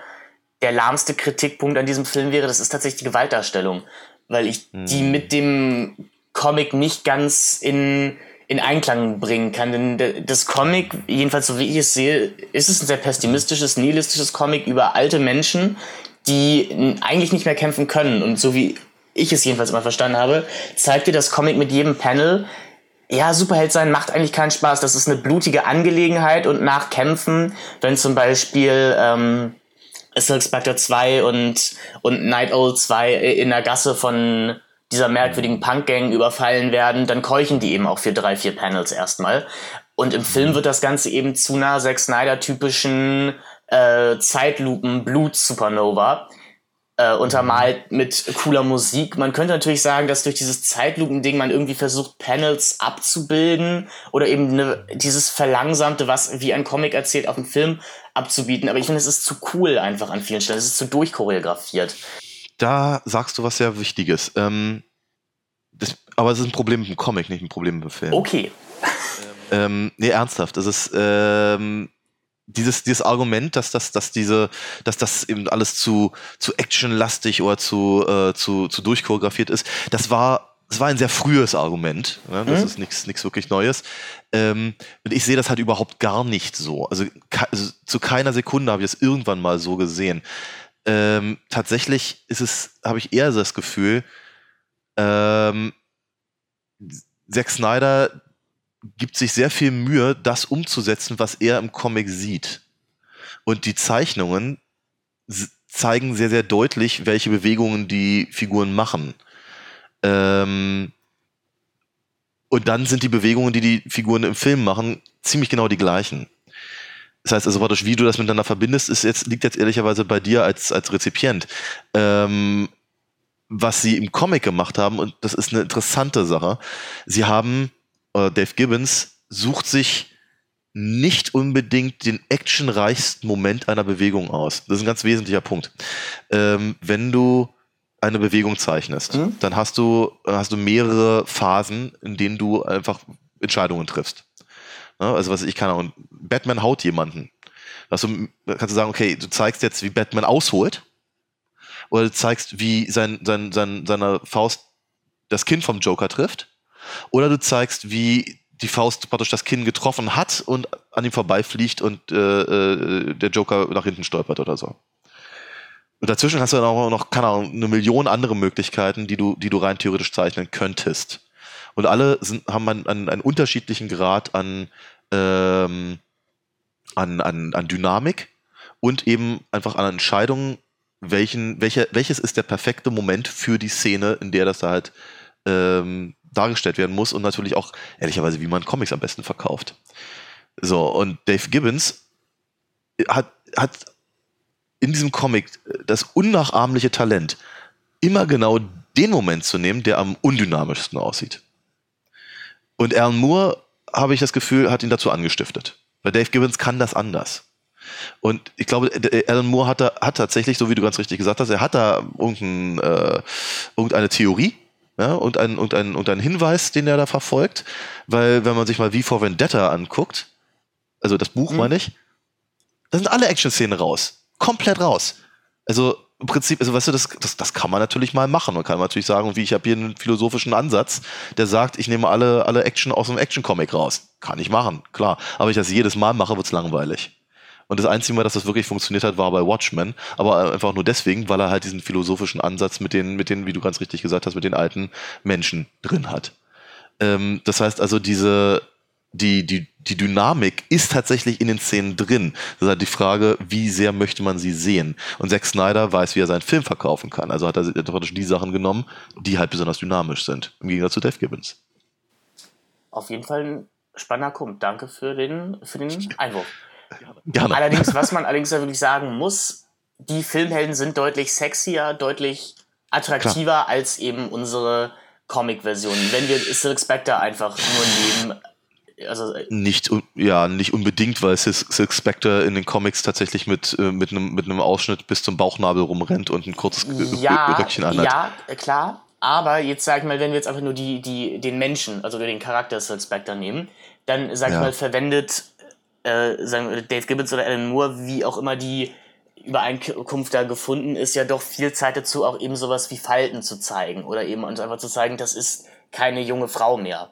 der lahmste Kritikpunkt an diesem Film wäre, das ist tatsächlich die Gewaltdarstellung. Weil ich mhm. die mit dem Comic nicht ganz in, in Einklang bringen kann. Denn das Comic, jedenfalls so wie ich es sehe, ist es ein sehr pessimistisches, nihilistisches Comic über alte Menschen, die eigentlich nicht mehr kämpfen können. Und so wie ich es jedenfalls immer verstanden habe, zeigt dir das Comic mit jedem Panel, ja, Superheld sein macht eigentlich keinen Spaß. Das ist eine blutige Angelegenheit und nach Kämpfen, wenn zum Beispiel ähm, Silk Spectre 2 und, und Night Owl 2 in der Gasse von dieser merkwürdigen Punk-Gang überfallen werden, dann keuchen die eben auch für drei, vier Panels erstmal. Und im Film wird das Ganze eben zu einer Zack Snyder-typischen äh, Zeitlupen-Blut-Supernova äh, untermalt mit cooler Musik. Man könnte natürlich sagen, dass durch dieses Zeitlupen-Ding man irgendwie versucht, Panels abzubilden oder eben ne, dieses Verlangsamte, was wie ein Comic erzählt, auf dem Film abzubieten. Aber ich finde, es ist zu cool einfach an vielen Stellen. Es ist zu durchchoreografiert. Da sagst du was sehr Wichtiges. Ähm, das, aber es ist ein Problem mit dem Comic, nicht ein Problem mit dem Film. Okay. Ähm, nee, ernsthaft. Es ist, ähm, dieses, dieses Argument, dass das, dass diese, dass das eben alles zu, zu actionlastig oder zu, äh, zu, zu durchchoreografiert ist, das war, das war ein sehr frühes Argument. Ne? Das mhm. ist nichts, nichts wirklich Neues. Ähm, und ich sehe das halt überhaupt gar nicht so. Also, also zu keiner Sekunde habe ich das irgendwann mal so gesehen. Ähm, tatsächlich ist es, habe ich eher das Gefühl, ähm, Zack Snyder gibt sich sehr viel Mühe, das umzusetzen, was er im Comic sieht. Und die Zeichnungen zeigen sehr, sehr deutlich, welche Bewegungen die Figuren machen. Ähm und dann sind die Bewegungen, die die Figuren im Film machen, ziemlich genau die gleichen. Das heißt also, dadurch, wie du das miteinander verbindest, ist jetzt, liegt jetzt ehrlicherweise bei dir als, als Rezipient. Ähm was sie im Comic gemacht haben, und das ist eine interessante Sache, sie haben äh, Dave Gibbons sucht sich nicht unbedingt den actionreichsten Moment einer Bewegung aus. Das ist ein ganz wesentlicher Punkt. Ähm, wenn du eine Bewegung zeichnest, mhm. dann hast du, hast du mehrere Phasen, in denen du einfach Entscheidungen triffst. Ja, also was ich kann auch, Batman haut jemanden. Also kannst du sagen, okay, du zeigst jetzt, wie Batman ausholt, oder du zeigst, wie sein, sein, sein, seine Faust das Kind vom Joker trifft, oder du zeigst, wie die Faust praktisch das Kinn getroffen hat und an ihm vorbeifliegt und äh, äh, der Joker nach hinten stolpert oder so. Und dazwischen hast du dann auch noch, keine Ahnung, eine Million andere Möglichkeiten, die du, die du rein theoretisch zeichnen könntest. Und alle sind, haben einen, einen, einen unterschiedlichen Grad an, ähm, an, an, an Dynamik und eben einfach an Entscheidungen, welchen, welcher, welches ist der perfekte Moment für die Szene, in der das da halt ähm, dargestellt werden muss und natürlich auch, ehrlicherweise, wie man Comics am besten verkauft. So, und Dave Gibbons hat, hat in diesem Comic das unnachahmliche Talent, immer genau den Moment zu nehmen, der am undynamischsten aussieht. Und Alan Moore, habe ich das Gefühl, hat ihn dazu angestiftet. Weil Dave Gibbons kann das anders. Und ich glaube, Alan Moore hat, da, hat tatsächlich, so wie du ganz richtig gesagt hast, er hat da irgendein, äh, irgendeine Theorie, ja, und, ein, und, ein, und ein Hinweis, den er da verfolgt, weil wenn man sich mal wie vor Vendetta anguckt, also das Buch mhm. meine ich, da sind alle Action-Szenen raus. Komplett raus. Also im Prinzip, also weißt du, das, das, das kann man natürlich mal machen. Man kann natürlich sagen, wie ich habe hier einen philosophischen Ansatz, der sagt, ich nehme alle, alle Action aus einem Action-Comic raus. Kann ich machen, klar. Aber wenn ich das jedes Mal mache, wird's langweilig. Und das einzige Mal, dass das wirklich funktioniert hat, war bei Watchmen. Aber einfach nur deswegen, weil er halt diesen philosophischen Ansatz mit den, mit den, wie du ganz richtig gesagt hast, mit den alten Menschen drin hat. Ähm, das heißt also, diese, die, die, die Dynamik ist tatsächlich in den Szenen drin. Das ist halt die Frage, wie sehr möchte man sie sehen? Und Zack Snyder weiß, wie er seinen Film verkaufen kann. Also hat er praktisch die Sachen genommen, die halt besonders dynamisch sind. Im Gegensatz zu Dave Gibbons. Auf jeden Fall ein spannender Punkt. Danke für den, für den Einwurf. Gerne. Allerdings, was man allerdings wirklich sagen muss, die Filmhelden sind deutlich sexier, deutlich attraktiver Klar. als eben unsere Comic-Versionen. Wenn wir Silk Spectre einfach nur nehmen, also äh, nicht ja nicht unbedingt, weil Silk Spectre in den Comics tatsächlich mit äh, mit einem mit einem Ausschnitt bis zum Bauchnabel rumrennt und ein kurzes ja, Röckchen anhat. Ja, klar. Aber jetzt sag ich mal, wenn wir jetzt einfach nur die die den Menschen, also den Charakter Silk Spectre nehmen, dann sag ich ja. mal verwendet äh, sagen Dave Gibbons oder Alan Moore, wie auch immer die Übereinkunft da gefunden ist, ja doch viel Zeit dazu, auch eben sowas wie Falten zu zeigen oder eben uns einfach zu zeigen, das ist keine junge Frau mehr.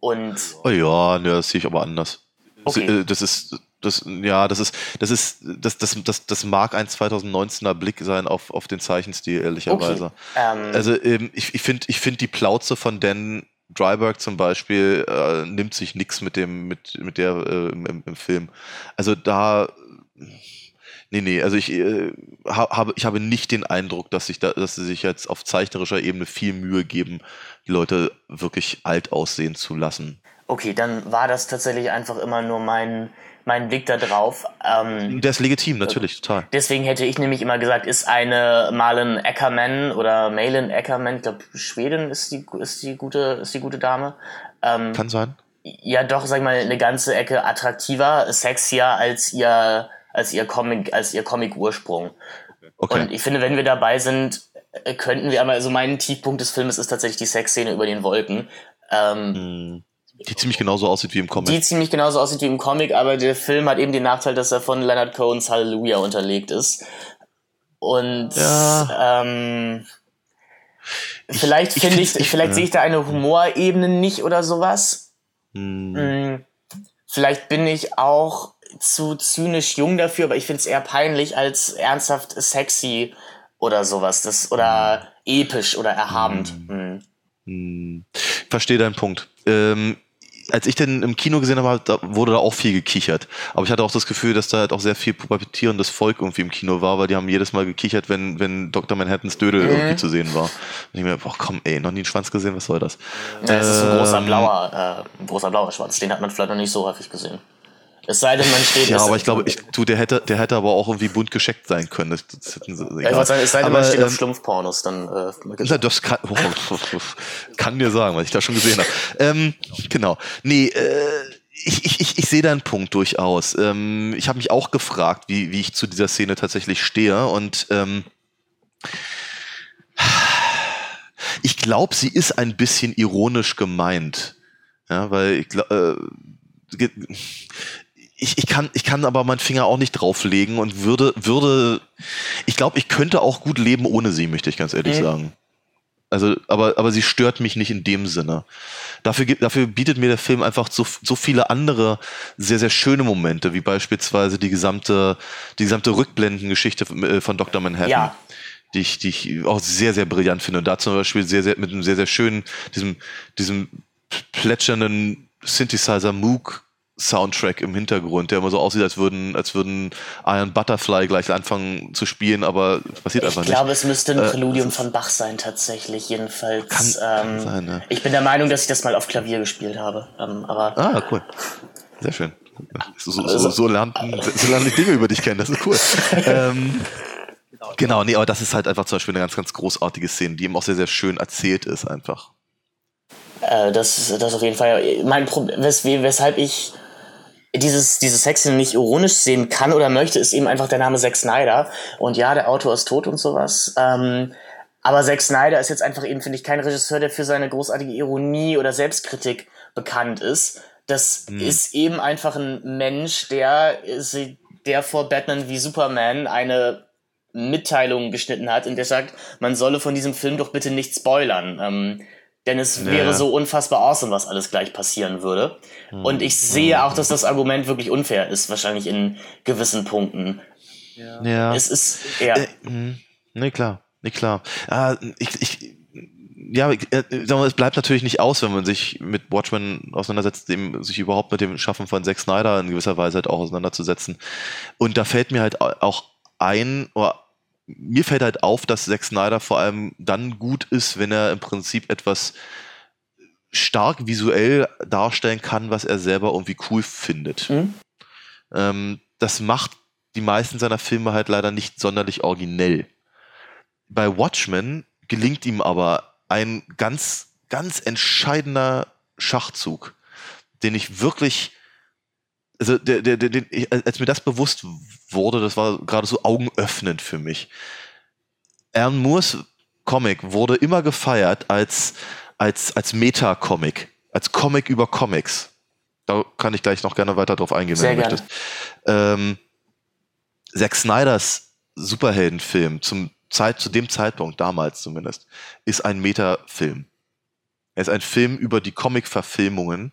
Und Oh ja, ne, das sehe ich aber anders. Okay. Äh, Das ist, das, ja, das ist, das ist, das, das, das, das mag ein 2019er Blick sein auf, auf den Zeichenstil, ehrlicherweise. ähm, Also ähm, ich, ich finde ich find die Plauze von Dan Dryberg zum Beispiel äh, nimmt sich nichts mit dem, mit, mit der äh, im, im Film. Also da nee, nee, also ich äh, ha- habe, ich habe nicht den Eindruck, dass sich da, dass sie sich jetzt auf zeichnerischer Ebene viel Mühe geben, die Leute wirklich alt aussehen zu lassen. okay, dann war das tatsächlich einfach immer nur mein, mein Blick da drauf. Ähm, Der ist legitim, natürlich, total. Deswegen hätte ich nämlich immer gesagt, ist eine Malen Eckermann oder Malin Eckermann, ich glaube Schweden ist die, ist die gute, ist die gute Dame. Ähm, Kann sein. ja doch, sag ich mal, eine ganze Ecke attraktiver, sexier als ihr, als ihr Comic, als ihr Comic-Ursprung. Okay. Und ich finde, wenn wir dabei sind, äh, könnten wir einmal, also mein Tiefpunkt des Filmes ist tatsächlich die Sexszene über den Wolken. Ähm, Hm. Die ziemlich genauso aussieht wie im Comic. die ziemlich genauso aussieht wie im Comic, aber der Film hat eben den Nachteil, dass er von Leonard Cohens Hallelujah unterlegt ist. Und Ja. ähm, vielleicht ich finde ich, ich- vielleicht ja. sehe ich da eine Humorebene nicht oder sowas. Hm. Mm, Vielleicht bin ich auch zu zynisch jung dafür, aber ich finde es eher peinlich als ernsthaft sexy oder sowas. Das, oder episch oder erhabend. Mm. Hm, Verstehe deinen Punkt. Ähm, als ich den im Kino gesehen habe, da wurde da auch viel gekichert. Aber ich hatte auch das Gefühl, dass da halt auch sehr viel pubertierendes Volk irgendwie im Kino war, weil die haben jedes Mal gekichert, wenn, wenn Dr. Manhattans Dödel Mhm. irgendwie zu sehen war. Und ich mir, boah, komm, ey, noch nie einen Schwanz gesehen, was soll das? Ja, es ist ein großer Ähm, blauer, äh, ein großer blauer Schwanz. Den hat man vielleicht noch nicht so häufig gesehen. Es sei denn, man steht. Ja, aber ich glaube, ich, du, der hätte, der hätte aber auch irgendwie bunt gescheckt sein können. Das, das hätten sie, Ja, ich wollte sagen, es sei denn, aber, man steht auf ähm, Schlumpfpornos, dann äh, Na, das kann, oh, kann dir sagen, was ich da schon gesehen habe. Ähm, genau. Nee, äh, ich, ich, ich, ich sehe deinen Punkt durchaus. Ähm, ich habe mich auch gefragt, wie, wie ich zu dieser Szene tatsächlich stehe. Und ähm, ich glaube, sie ist ein bisschen ironisch gemeint. Ja, weil ich glaube, äh, ich, ich, kann, ich kann aber meinen Finger auch nicht drauflegen und würde, würde, ich glaube, ich könnte auch gut leben ohne sie, möchte ich ganz ehrlich Mhm. sagen. Also, aber, aber sie stört mich nicht in dem Sinne. Dafür, gibt- dafür bietet mir der Film einfach so, so viele andere sehr, sehr schöne Momente, wie beispielsweise die gesamte, die gesamte Rückblendengeschichte von, äh, von Dr. Manhattan. Ja. Die ich, die ich auch sehr, sehr brillant finde. Und da zum Beispiel sehr, sehr, mit einem sehr, sehr schönen, diesem, diesem plätschernden Synthesizer Moog Soundtrack im Hintergrund, der immer so aussieht, als würden, als würden Iron Butterfly gleich anfangen zu spielen, aber passiert Ich einfach glaube, nicht. es müsste ein Äh, Präludium von Bach sein, tatsächlich, jedenfalls. Kann- ähm, kann sein, ne? Ich bin der Meinung, dass ich das mal auf Klavier gespielt habe. Ähm, aber Ah, cool. Sehr schön. So, so, so, so, lernt, so lernen die Dinge über dich kennen, das ist cool. ähm, genau, nee, aber das ist halt einfach zum Beispiel eine ganz, ganz großartige Szene, die eben auch sehr, sehr schön erzählt ist einfach. Äh, das, das auf jeden Fall. Mein Problem, wes weshalb ich dieses, diese Sexszene nicht ironisch sehen kann oder möchte, ist eben einfach der Name Zack Snyder. Und ja, der Autor ist tot und sowas. Ähm, aber Zack Snyder ist jetzt einfach eben, finde ich, kein Regisseur, der für seine großartige Ironie oder Selbstkritik bekannt ist. Das ist eben einfach ein Mensch, der, sie- der vor Batman wie Superman eine Mitteilung geschnitten hat, in der sagt, man solle von diesem Film doch bitte nicht spoilern. Ähm, denn es Ja. wäre so unfassbar awesome, was alles gleich passieren würde. Und ich sehe auch, dass das Argument wirklich unfair ist, wahrscheinlich in gewissen Punkten. Ja. Es ist, ja, Äh, nee, klar. Nee, klar. Ah, ich, ich, ja, äh, es bleibt natürlich nicht aus, wenn man sich mit Watchmen auseinandersetzt, dem, sich überhaupt mit dem Schaffen von Zack Snyder in gewisser Weise halt auch auseinanderzusetzen. Und da fällt mir halt au- auch ein, oder mir fällt halt auf, dass Zack Snyder vor allem dann gut ist, wenn er im Prinzip etwas stark visuell darstellen kann, was er selber irgendwie cool findet. Mhm. Ähm, das macht die meisten seiner Filme halt leider nicht sonderlich originell. Bei Watchmen gelingt ihm aber ein ganz, ganz entscheidender Schachzug, den ich wirklich, also der, der, der, ich, als mir das bewusst wurde, das war gerade so augenöffnend für mich. Alan Moores Comic wurde immer gefeiert als, als, als Meta-Comic, als Comic über Comics. Da kann ich gleich noch gerne weiter drauf eingehen, Sehr wenn du gerne. möchtest. Ähm, Zack Snyders Superheldenfilm zum Zeit, zu dem Zeitpunkt, damals zumindest, ist ein Meta-Film. Er ist ein Film über die Comic-Verfilmungen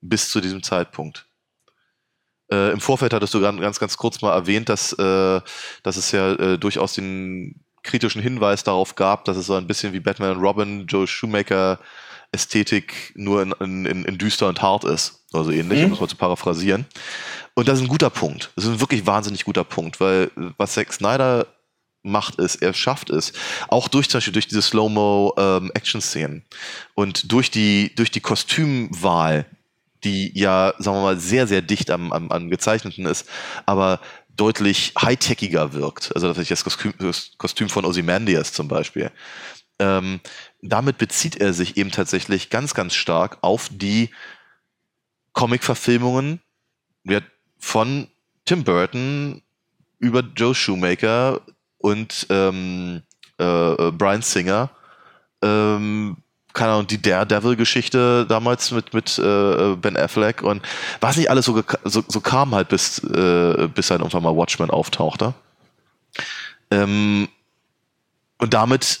bis zu diesem Zeitpunkt. Äh, Im Vorfeld hattest du ganz, ganz kurz mal erwähnt, dass, äh, dass es ja äh, durchaus den kritischen Hinweis darauf gab, dass es so ein bisschen wie Batman und Robin, Joe Shoemaker Ästhetik nur in, in, in düster und hart ist. Also ähnlich, mhm. um es mal zu paraphrasieren. Und das ist ein guter Punkt. Das ist ein wirklich wahnsinnig guter Punkt, weil was Zack Snyder macht es, er schafft es, auch durch zum Beispiel durch diese Slow-Mo-Action-Szenen ähm, und durch die, durch die Kostümwahl, die ja, sagen wir mal, sehr, sehr dicht am, am, am Gezeichneten ist, aber deutlich high-techiger wirkt. Also das Kostüm, das Kostüm von Ozymandias zum Beispiel. Ähm, damit bezieht er sich eben tatsächlich ganz, ganz stark auf die Comic-Verfilmungen von Tim Burton über Joe Shoemaker und ähm, äh, Brian Singer. Ähm, keine Ahnung, die Daredevil-Geschichte damals mit, mit äh, Ben Affleck und was nicht alles so, so, so kam halt, bis, äh, bis dann irgendwann mal Watchmen auftauchte. Ähm, und damit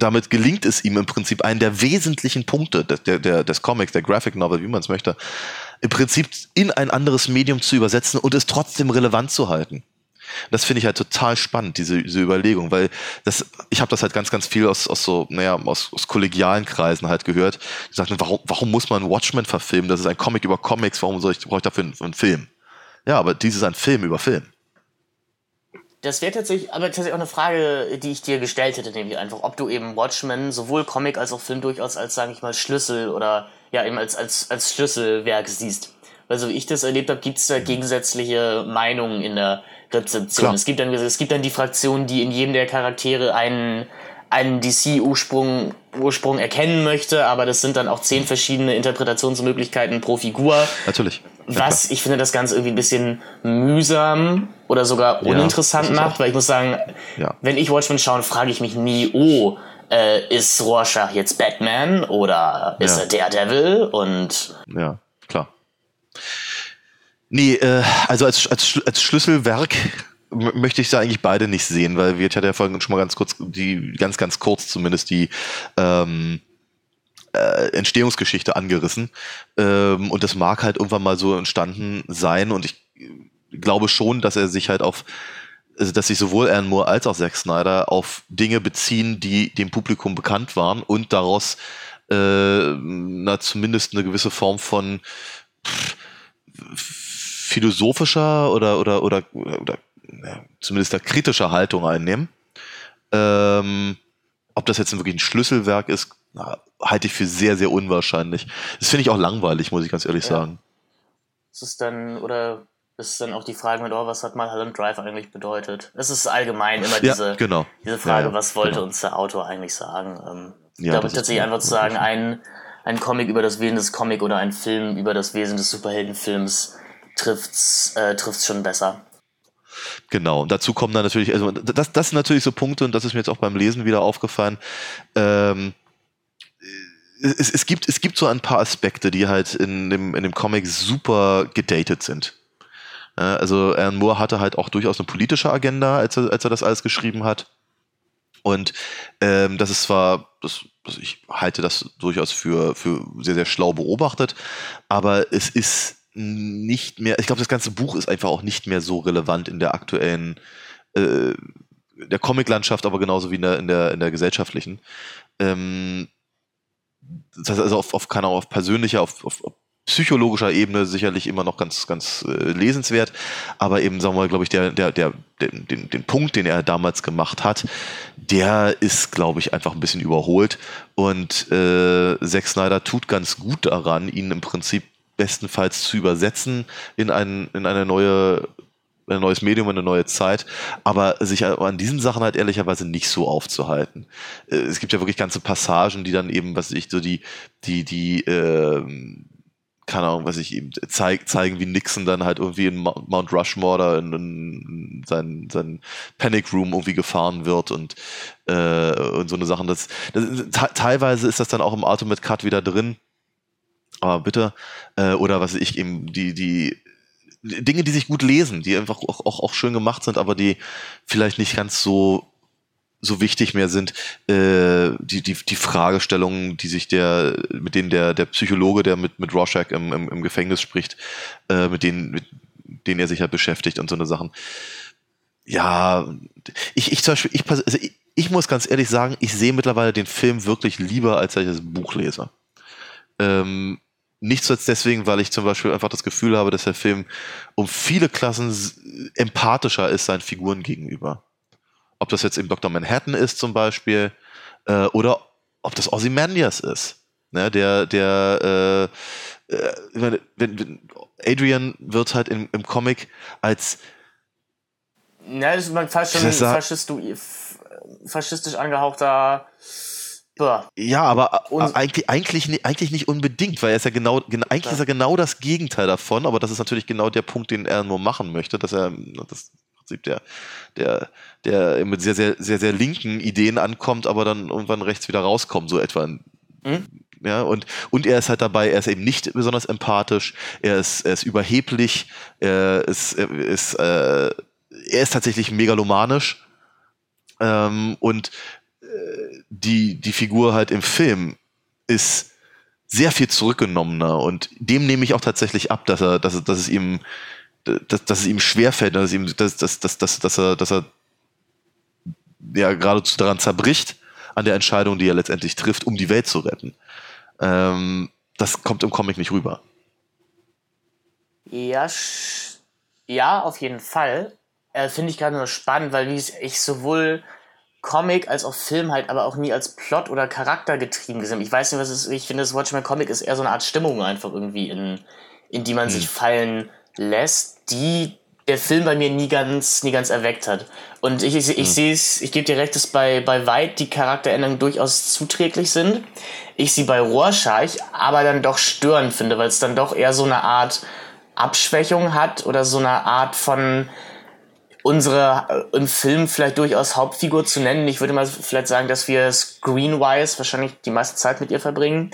damit gelingt es ihm im Prinzip einen der wesentlichen Punkte der, der, des Comics, der Graphic Novel, wie man es möchte, im Prinzip in ein anderes Medium zu übersetzen und es trotzdem relevant zu halten. Das finde ich halt total spannend, diese, diese Überlegung, weil das, ich habe das halt ganz, ganz viel aus, aus so, naja, aus, aus kollegialen Kreisen halt gehört. Die sagten, warum, warum muss man Watchmen verfilmen? Das ist ein Comic über Comics, warum soll ich, brauche ich dafür einen, einen Film? Ja, aber dies ist ein Film über Film. Das wäre tatsächlich, aber tatsächlich auch eine Frage, die ich dir gestellt hätte, nämlich einfach, ob du eben Watchmen sowohl Comic als auch Film durchaus als, sage ich mal, Schlüssel oder ja eben als, als, als Schlüsselwerk siehst. Weil so wie ich das erlebt habe, gibt es da gegensätzliche Meinungen in der Rezeption. Es gibt dann, es gibt dann die Fraktion, die in jedem der Charaktere einen, einen DC-Ursprung Ursprung erkennen möchte, aber das sind dann auch zehn verschiedene Interpretationsmöglichkeiten pro Figur. Natürlich. Was ich finde das Ganze irgendwie ein bisschen mühsam oder sogar uninteressant ja, macht, weil ich muss sagen, ja. wenn ich Watchmen schaue, frage ich mich nie, oh, äh, ist Rorschach jetzt Batman oder ist ja. er Daredevil? Und ja, klar. Nee, äh, also als, als, als Schlüsselwerk möchte ich da eigentlich beide nicht sehen, weil wir hatten ja vorhin schon mal ganz kurz, die ganz, ganz kurz zumindest die ähm, äh, Entstehungsgeschichte angerissen. Ähm, und das mag halt irgendwann mal so entstanden sein und ich glaube schon, dass er sich halt auf also dass sich sowohl Alan Moore als auch Zack Snyder auf Dinge beziehen, die dem Publikum bekannt waren und daraus äh, na, zumindest eine gewisse Form von pff, philosophischer oder oder oder, oder ja, zumindest eine kritische Haltung einnehmen. Ähm, ob das jetzt wirklich ein Schlüsselwerk ist, na, halte ich für sehr, sehr unwahrscheinlich. Das finde ich auch langweilig, muss ich ganz ehrlich ja. sagen. Ist es dann, oder ist dann auch die Frage mit, oh, was hat Mulholland Drive eigentlich bedeutet? Es ist allgemein immer diese, ja, genau. diese Frage, ja, was wollte genau. uns der Autor eigentlich sagen? Ähm, ja, ich glaube tatsächlich einfach zu sagen, ein, ein Comic über das Wesen des Comic oder ein Film über das Wesen des Superheldenfilms trifft's, äh, trifft's schon besser. Genau, und dazu kommen dann natürlich, also das, das sind natürlich so Punkte, und das ist mir jetzt auch beim Lesen wieder aufgefallen. Ähm, es, es, gibt, es gibt so ein paar Aspekte, die halt in dem, in dem Comic super gedatet sind. Also Alan Moore hatte halt auch durchaus eine politische Agenda, als er, als er das alles geschrieben hat. Und ähm, das ist zwar, das, ich halte das durchaus für, für sehr, sehr schlau beobachtet, aber es ist nicht mehr, ich glaube, das ganze Buch ist einfach auch nicht mehr so relevant in der aktuellen, äh, der Comiclandschaft, aber genauso wie in der, in der, in der gesellschaftlichen. Ähm, das heißt also auf, auf, keine Ahnung, auf persönlicher, auf, auf, auf psychologischer Ebene sicherlich immer noch ganz, ganz äh, lesenswert, aber eben, sagen wir mal, glaube ich, der, der, der, den, den, Punkt, den er damals gemacht hat, der ist, glaube ich, einfach ein bisschen überholt und äh, Zack Snyder tut ganz gut daran, ihn im Prinzip bestenfalls zu übersetzen in, ein, in eine neue ein neues Medium, eine neue Zeit, aber sich an diesen Sachen halt ehrlicherweise nicht so aufzuhalten. Äh, es gibt ja wirklich ganze Passagen, die dann eben, was ich so die, die, die, äh, keine Ahnung, was ich eben zeig, zeigen, wie Nixon dann halt irgendwie in Mount Rushmore da in, in seinen, seinen Panic Room irgendwie gefahren wird und, äh, und so eine Sachen. Das, das, teilweise ist das dann auch im Ultimate Cut wieder drin aber bitte, äh, oder was ich eben, die, die Dinge, die sich gut lesen, die einfach auch, auch, auch schön gemacht sind, aber die vielleicht nicht ganz so so wichtig mehr sind, äh, die, die, die Fragestellungen, die sich der, mit denen der, der Psychologe, der mit, mit Rorschach im, im, im Gefängnis spricht, äh, mit denen, mit denen er sich halt beschäftigt und so eine Sachen. Ja, ich, ich zum Beispiel, ich, also ich, ich muss ganz ehrlich sagen, ich sehe mittlerweile den Film wirklich lieber, als ich das Buch lese. Ähm, nicht zuletzt deswegen, weil ich zum Beispiel einfach das Gefühl habe, dass der Film um viele Klassen empathischer ist seinen Figuren gegenüber. Ob das jetzt eben Dr. Manhattan ist zum Beispiel, äh, oder ob das Ozymandias ist. Ne, der, der, äh, äh, wenn, wenn, Adrian wird halt im, im Comic als ja, das ist fast schon ein faschistisch angehauchter ja, aber und eigentlich, eigentlich, nicht, eigentlich nicht unbedingt, weil er ist ja genau, eigentlich ja. ist er genau das Gegenteil davon, aber das ist natürlich genau der Punkt, den er nur machen möchte, dass er das Prinzip der, der, der mit sehr, sehr, sehr, sehr linken Ideen ankommt, aber dann irgendwann rechts wieder rauskommt, so etwa. Mhm. Ja, und, und er ist halt dabei, er ist eben nicht besonders empathisch, er ist, er ist überheblich, er ist, er ist, äh, er ist tatsächlich megalomanisch. Ähm, und die, die Figur halt im Film ist sehr viel zurückgenommener und dem nehme ich auch tatsächlich ab, dass er, dass, dass es ihm, dass, dass es ihm schwerfällt, dass, ihm, dass, dass, dass, dass, dass er, dass er ja geradezu daran zerbricht an der Entscheidung, die er letztendlich trifft, um die Welt zu retten. Ähm, das kommt im Comic nicht rüber. Ja, ja, auf jeden Fall. Äh, Finde ich gerade nur spannend, weil ich sowohl Comic als auch Film halt aber auch nie als Plot oder Charakter getrieben gesehen. Ich weiß nicht, was es ist. Ich finde, das Watchmen Comic ist eher so eine Art Stimmung einfach irgendwie, in, in die man hm. sich fallen lässt, die der Film bei mir nie ganz, nie ganz erweckt hat. Und ich, ich, ich hm. sehe es, ich gebe dir recht, dass bei, bei White die Charakteränderungen durchaus zuträglich sind. Ich sie bei Rorschach aber dann doch störend finde, weil es dann doch eher so eine Art Abschwächung hat oder so eine Art von, unsere äh, im Film vielleicht durchaus Hauptfigur zu nennen. Ich würde mal vielleicht sagen, dass wir screenwise wahrscheinlich die meiste Zeit mit ihr verbringen.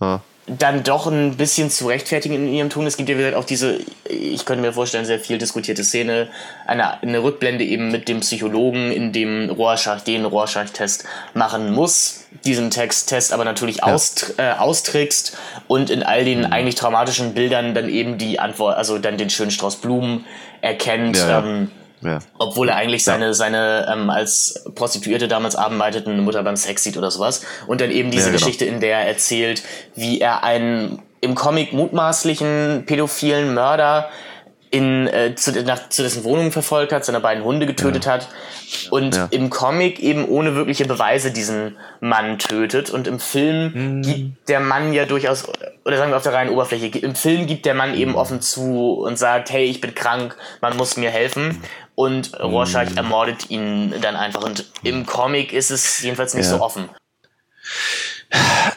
Ja. Dann doch ein bisschen zu rechtfertigen in ihrem Tun. Es gibt ja wieder auch diese, ich könnte mir vorstellen, sehr viel diskutierte Szene, eine, eine Rückblende eben mit dem Psychologen, in dem Rorschach den Rorschach-Test machen muss, diesen Text-Test aber natürlich ja. aus, äh, austrickst und in all den mhm. eigentlich traumatischen Bildern dann eben die Antwort, also dann den schönen Strauß Blumen erkennt. Ja, ja. Ähm, ja. Obwohl er eigentlich seine, ja. seine ähm, als Prostituierte damals arbeiteten Mutter beim Sex sieht oder sowas. Und dann eben diese ja, genau. Geschichte, in der er erzählt, wie er einen im Comic mutmaßlichen pädophilen Mörder in, äh, zu, nach, zu dessen Wohnung verfolgt hat, seine beiden Hunde getötet ja. hat und ja. im Comic eben ohne wirkliche Beweise diesen Mann tötet und im Film mhm. gibt der Mann ja durchaus, oder sagen wir auf der reinen Oberfläche, im Film gibt der Mann eben offen zu und sagt, hey, ich bin krank, man muss mir helfen und Rorschach mhm. ermordet ihn dann einfach und im Comic ist es jedenfalls nicht ja. so offen.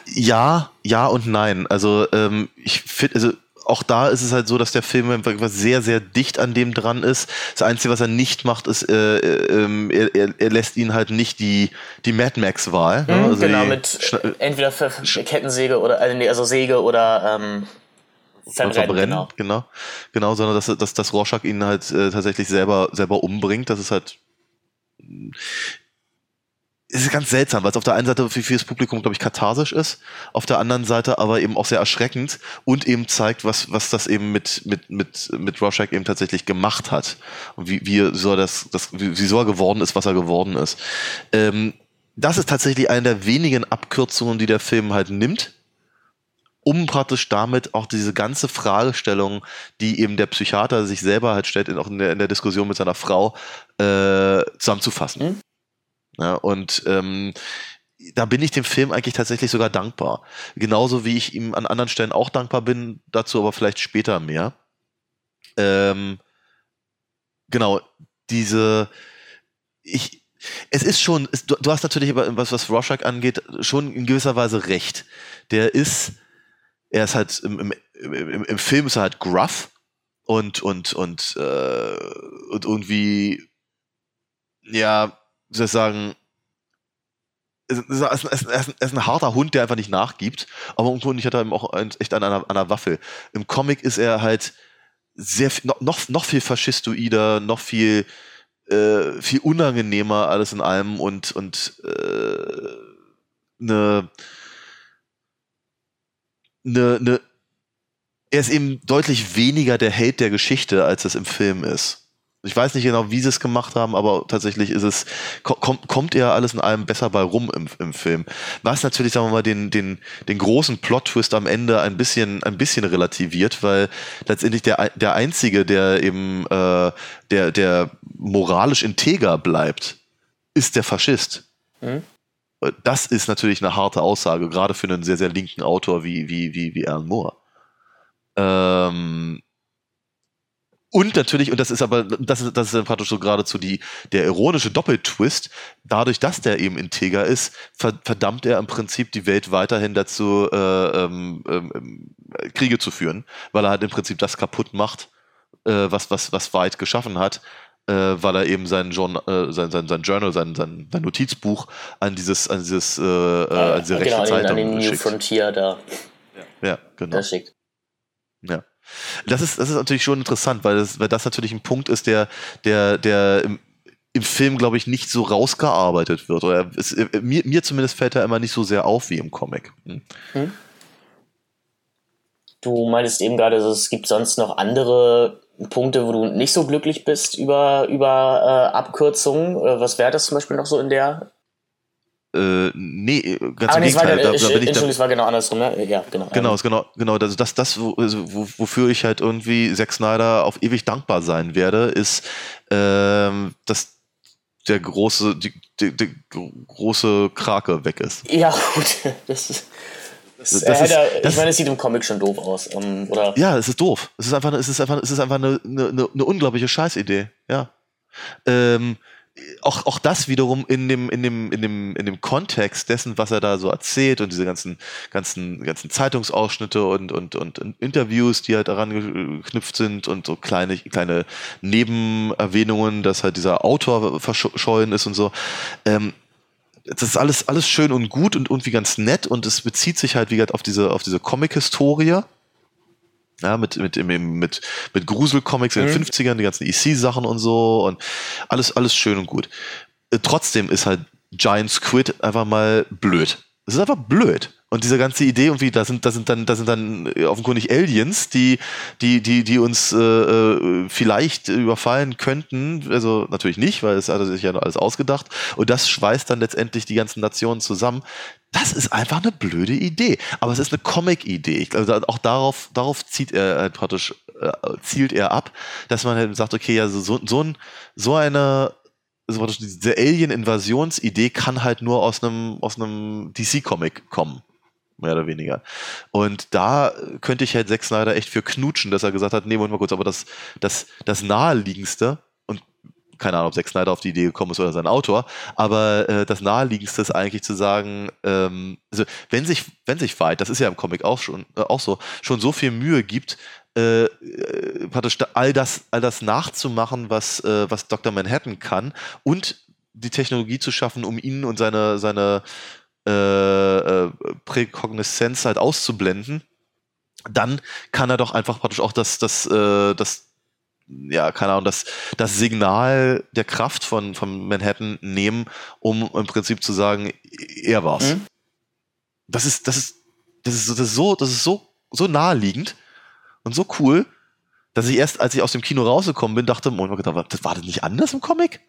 Ja, ja und nein. Also ähm, ich finde, also auch da ist es halt so, dass der Film sehr, sehr dicht an dem dran ist. Das Einzige, was er nicht macht, ist, äh, äh, er, er, er, lässt ihn halt nicht die, die Mad Max-Wahl. Ne? Mhm, also genau, mit entweder für Kettensäge oder, also, nee, also Säge oder ähm, verbrennen. verbrennen genau. genau. genau, sondern dass, dass, dass Rorschach ihn halt äh, tatsächlich selber, selber umbringt. Das ist halt es ist ganz seltsam, weil es auf der einen Seite für, für das Publikum, glaube ich, katharsisch ist, auf der anderen Seite aber eben auch sehr erschreckend und eben zeigt, was, was das eben mit, mit, mit, mit Rorschach eben tatsächlich gemacht hat. Und wie, wie so das, das, wie, wie so er geworden ist, was er geworden ist. Ähm, das ist tatsächlich eine der wenigen Abkürzungen, die der Film halt nimmt, um praktisch damit auch diese ganze Fragestellung, die eben der Psychiater sich selber halt stellt, auch in der, in der Diskussion mit seiner Frau, äh, zusammenzufassen. Mhm. Ja, und ähm, da bin ich dem Film eigentlich tatsächlich sogar dankbar. Genauso wie ich ihm an anderen Stellen auch dankbar bin, dazu aber vielleicht später mehr. Ähm, genau, diese, ich, es ist schon, es, du, du, hast natürlich was, was Rorschach angeht, schon in gewisser Weise recht. Der ist, er ist halt, im, im, im, im Film ist er halt gruff und, und, und, äh, und irgendwie, ja, wie soll ich sagen, es ist, ist, es ist, ein harter Hund, der einfach nicht nachgibt, aber irgendwo nicht hat er ihm auch echt an einer, an einer Waffel. Im Comic ist er halt sehr noch, noch, noch viel faschistoider, noch viel äh, viel unangenehmer alles in allem und, und äh, eine, eine, eine, er ist eben deutlich weniger der Hate der Geschichte, als es im Film ist. Ich weiß nicht genau, wie sie es gemacht haben, aber tatsächlich ist es, kommt, kommt eher alles in allem besser bei rum im, im Film. Was natürlich, sagen wir mal, den, den, den großen Plot-Twist am Ende ein bisschen, ein bisschen relativiert, weil letztendlich der, der Einzige, der eben, äh, der, der moralisch integer bleibt, ist der Faschist. Mhm. Das ist natürlich eine harte Aussage, gerade für einen sehr, sehr linken Autor wie, wie, wie, wie Alan Moore. Ähm, und natürlich, und das ist aber, das ist, das ist praktisch so geradezu die, der ironische Doppeltwist, dadurch, dass der eben integer ist, verdammt er im Prinzip die Welt weiterhin dazu, äh, ähm, ähm, Kriege zu führen, weil er halt im Prinzip das kaputt macht, äh, was, was, was White geschaffen hat, äh, weil er eben sein, Journal, äh, sein, sein, sein Journal, sein, sein, sein Notizbuch an dieses, an dieses, äh, äh, an diese rechte genau, Zeitung an den, New Frontier da. Ja, genau. Da schickt. Ja. Das ist, das ist natürlich schon interessant, weil das, weil das natürlich ein Punkt ist, der, der, der im, im Film, glaube ich, nicht so rausgearbeitet wird. Oder es, mir, mir zumindest fällt er immer nicht so sehr auf wie im Comic. Hm. Hm. Du meintest eben gerade, es gibt sonst noch andere Punkte, wo du nicht so glücklich bist über, über äh, Abkürzungen. Äh, was wäre das zum Beispiel noch so in der äh, nee, ganz ah, im nee, Gegenteil. Da, da, da bin ich da, es war genau andersrum, ne? Ja, genau. Genau, genau, genau. Also das, das, wo, also wo, wofür ich halt irgendwie Zack Snyder auf ewig dankbar sein werde, ist, ähm, dass der große, die, die, die große Krake weg ist. Ja, gut. Das ist. Das, das ist, er, ich meine, es sieht im Comic schon doof aus, um, ähm, oder? Ja, es ist doof. Es ist einfach, es ist einfach, es ist einfach eine, eine, eine unglaubliche Scheißidee. Ja. Ähm, auch, auch das wiederum in dem, in dem, in dem, in dem Kontext dessen, was er da so erzählt und diese ganzen, ganzen, ganzen Zeitungsausschnitte und, und, und Interviews, die halt daran geknüpft sind und so kleine, kleine Nebenerwähnungen, dass halt dieser Autor verschollen ist und so. Ähm, das ist alles, alles schön und gut und irgendwie ganz nett und es bezieht sich halt, wie gesagt, auf diese, auf diese Comic-Historie ja, mit, mit, mit, mit Gruselcomics in den mhm. 50ern, die ganzen EC-Sachen und so und alles, alles schön und gut. Äh, trotzdem ist halt Giant Squid einfach mal blöd. Es ist einfach blöd. Und diese ganze Idee irgendwie, da sind, da sind dann, da sind dann äh, offenkundig Aliens, die, die, die, die uns äh, äh, vielleicht überfallen könnten. Also natürlich nicht, weil es hat sich ja alles ausgedacht. Und das schweißt dann letztendlich die ganzen Nationen zusammen. Das ist einfach eine blöde Idee. Aber es ist eine Comic-Idee. Also auch darauf, darauf zieht er halt praktisch, äh, zielt er ab, dass man halt sagt, okay, also so, so, ein, so eine also diese Alien-Invasionsidee kann halt nur aus einem, aus einem DC-Comic kommen mehr oder weniger. Und da könnte ich halt Zack Snyder echt für knutschen, dass er gesagt hat, nee, Moment mal kurz, aber das, das, das naheliegendste, und keine Ahnung, ob Zack Snyder auf die Idee gekommen ist oder sein Autor, aber äh, das naheliegendste ist eigentlich zu sagen, ähm, also wenn sich, wenn sich Fight, das ist ja im Comic auch schon, äh, auch so, schon so viel Mühe gibt, äh, äh praktisch all das, all das nachzumachen, was, äh, was Dr. Manhattan kann und die Technologie zu schaffen, um ihn und seine, seine, äh, äh, Präkogniszenz halt auszublenden, dann kann er doch einfach praktisch auch das, das, äh, das ja, keine Ahnung, das, das Signal der Kraft von, von Manhattan nehmen, um im Prinzip zu sagen, er war's. Mhm. Das ist, das ist, das ist, das ist so, das ist so, so naheliegend und so cool, dass ich erst, als ich aus dem Kino rausgekommen bin, dachte, Moment, war das nicht anders im Comic?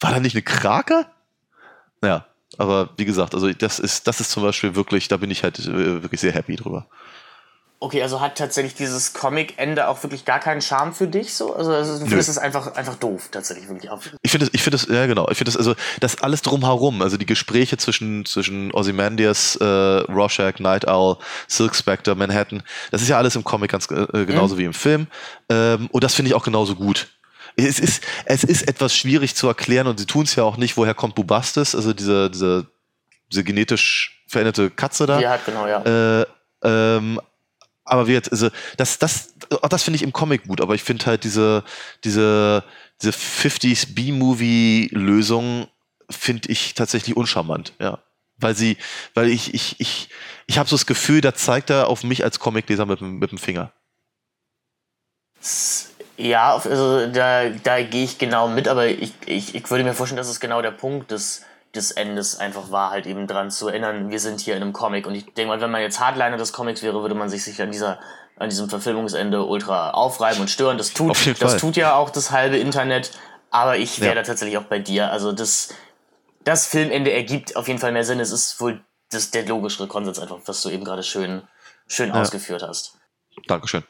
War da nicht eine Krake? Ja, aber wie gesagt, also das ist, das ist zum Beispiel wirklich, da bin ich halt äh, wirklich sehr happy drüber. Okay, also hat tatsächlich dieses Comic-Ende auch wirklich gar keinen Charme für dich so? Also, also du findest es einfach, einfach doof, tatsächlich wirklich auch. Ich finde es, ich finde es, ja genau, ich finde es, also das alles drumherum, also die Gespräche zwischen, zwischen Ozymandias, äh, Rorschach, Night Owl, Silk Spectre, Manhattan, das ist ja alles im Comic ganz äh, genauso mhm. wie im Film. Ähm, und das finde ich auch genauso gut es ist, es ist etwas schwierig zu erklären und sie tun es ja auch nicht, woher kommt Bubastis, also diese, diese, diese genetisch veränderte Katze da. Ja, genau, ja. Äh, ähm, aber wird, also das, das, das finde ich im Comic gut, aber ich finde halt diese, diese, diese 50s B-Movie-Lösung finde ich tatsächlich uncharmant, ja. Weil sie, weil ich, ich, ich, ich habe so das Gefühl, da zeigt er auf mich als Comicleser mit, mit dem Finger Ja, also da, da gehe ich genau mit, aber ich, ich, ich würde mir vorstellen, dass es genau der Punkt des, des Endes einfach war, halt eben dran zu erinnern, wir sind hier in einem Comic. Und ich denke mal, wenn man jetzt Hardliner des Comics wäre, würde man sich sicher an dieser an diesem Verfilmungsende ultra aufreiben und stören. Das tut, das tut ja auch das halbe Internet, aber ich wäre ja. da tatsächlich auch bei dir. Also das, das Filmende ergibt auf jeden Fall mehr Sinn. Es ist wohl das, der logischere Konsens einfach, was du eben gerade schön, schön ja. ausgeführt hast. Dankeschön.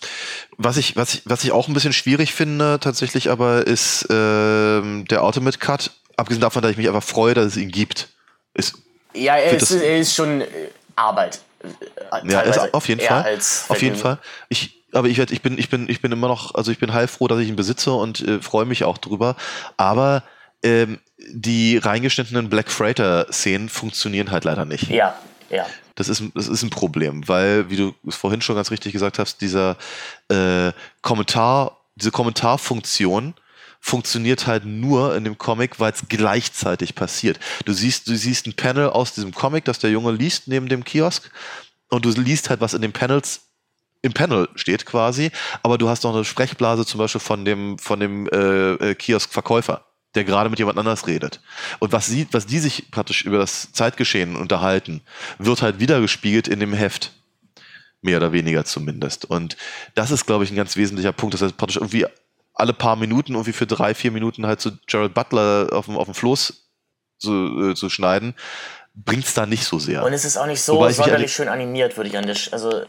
Was ich, was, ich, was ich auch ein bisschen schwierig finde, tatsächlich aber, ist äh, der Ultimate Cut. Abgesehen davon, dass ich mich einfach freue, dass es ihn gibt. Ist, ja, er ist, er ist schon äh, Arbeit. Äh, ja, ist auf jeden Fall. Auf jeden Fall. Ich, aber ich, werd, ich, bin, ich, bin, ich bin immer noch, also ich bin heilfroh, dass ich ihn besitze und äh, freue mich auch drüber. Aber ähm, die reingeschnittenen Black Freighter-Szenen funktionieren halt leider nicht. Ja, ja. Das ist, das ist ein Problem, weil, wie du es vorhin schon ganz richtig gesagt hast, dieser äh, Kommentar, diese Kommentarfunktion funktioniert halt nur in dem Comic, weil es gleichzeitig passiert. Du siehst, du siehst ein Panel aus diesem Comic, das der Junge liest neben dem Kiosk und du liest halt, was in den Panels im Panel steht quasi, aber du hast noch eine Sprechblase zum Beispiel von dem, von dem äh, äh Kiosk-Verkäufer der gerade mit jemand anders redet. Und was, sie, was die sich praktisch über das Zeitgeschehen unterhalten, wird halt wiedergespiegelt in dem Heft. Mehr oder weniger zumindest. Und das ist, glaube ich, ein ganz wesentlicher Punkt, dass er praktisch irgendwie alle paar Minuten, irgendwie für drei, vier Minuten halt zu Gerald Butler auf dem, auf dem Floß zu, äh, zu schneiden, bringt es da nicht so sehr. Und es ist auch nicht so sonderlich schön animiert, würde ich an der, also.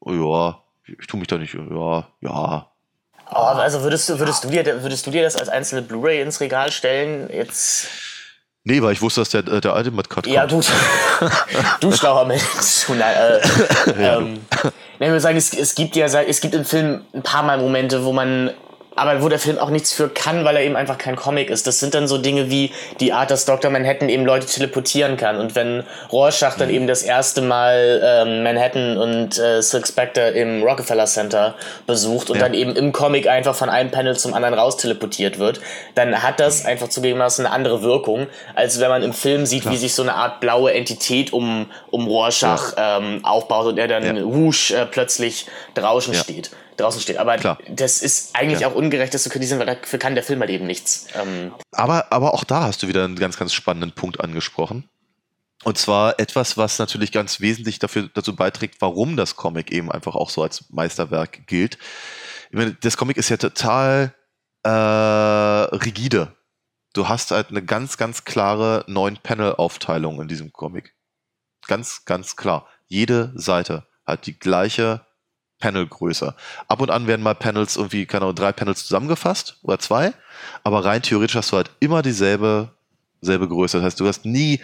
Oh, ja, ich tue mich da nicht, ja, ja, Oh, also würdest du, würdest, du dir, würdest du dir das als einzelne Blu-ray ins Regal stellen? Jetzt. Nee, weil ich wusste, dass der, der Ultimate Cut kommt. Ja, du, du schlauer Mensch. Nein, äh, ja, ähm, ich würde sagen, es, es gibt ja, es gibt im Film ein paar Mal Momente, wo man aber wo der Film auch nichts für kann, weil er eben einfach kein Comic ist. Das sind dann so Dinge wie die Art, dass Dr. Manhattan eben Leute teleportieren kann. Und wenn Rorschach dann eben das erste Mal ähm, Manhattan und äh, Silk Spectre im Rockefeller Center besucht und ja. dann eben im Comic einfach von einem Panel zum anderen raus teleportiert wird, dann hat das einfach zugegebenermaßen eine andere Wirkung, als wenn man im Film sieht, Klar. wie sich so eine Art blaue Entität um, um Rorschach ja. ähm, aufbaut und er dann ja. wusch äh, plötzlich draußen steht draußen steht. Aber Klar. das ist eigentlich ja. auch ungerecht, das zu kritisieren, weil dafür kann der Film halt eben nichts. Ähm aber, aber auch da hast du wieder einen ganz, ganz spannenden Punkt angesprochen. Und zwar etwas, was natürlich ganz wesentlich dafür, dazu beiträgt, warum das Comic eben einfach auch so als Meisterwerk gilt. Ich meine, das Comic ist ja total äh, rigide. Du hast halt eine ganz, ganz klare neun Panel-Aufteilung in diesem Comic. Ganz, ganz klar. Jede Seite hat die gleiche Panelgröße. Ab und an werden mal Panels irgendwie, keine Ahnung, drei Panels zusammengefasst oder zwei, aber rein theoretisch hast du halt immer dieselbe selbe Größe. Das heißt, du hast nie,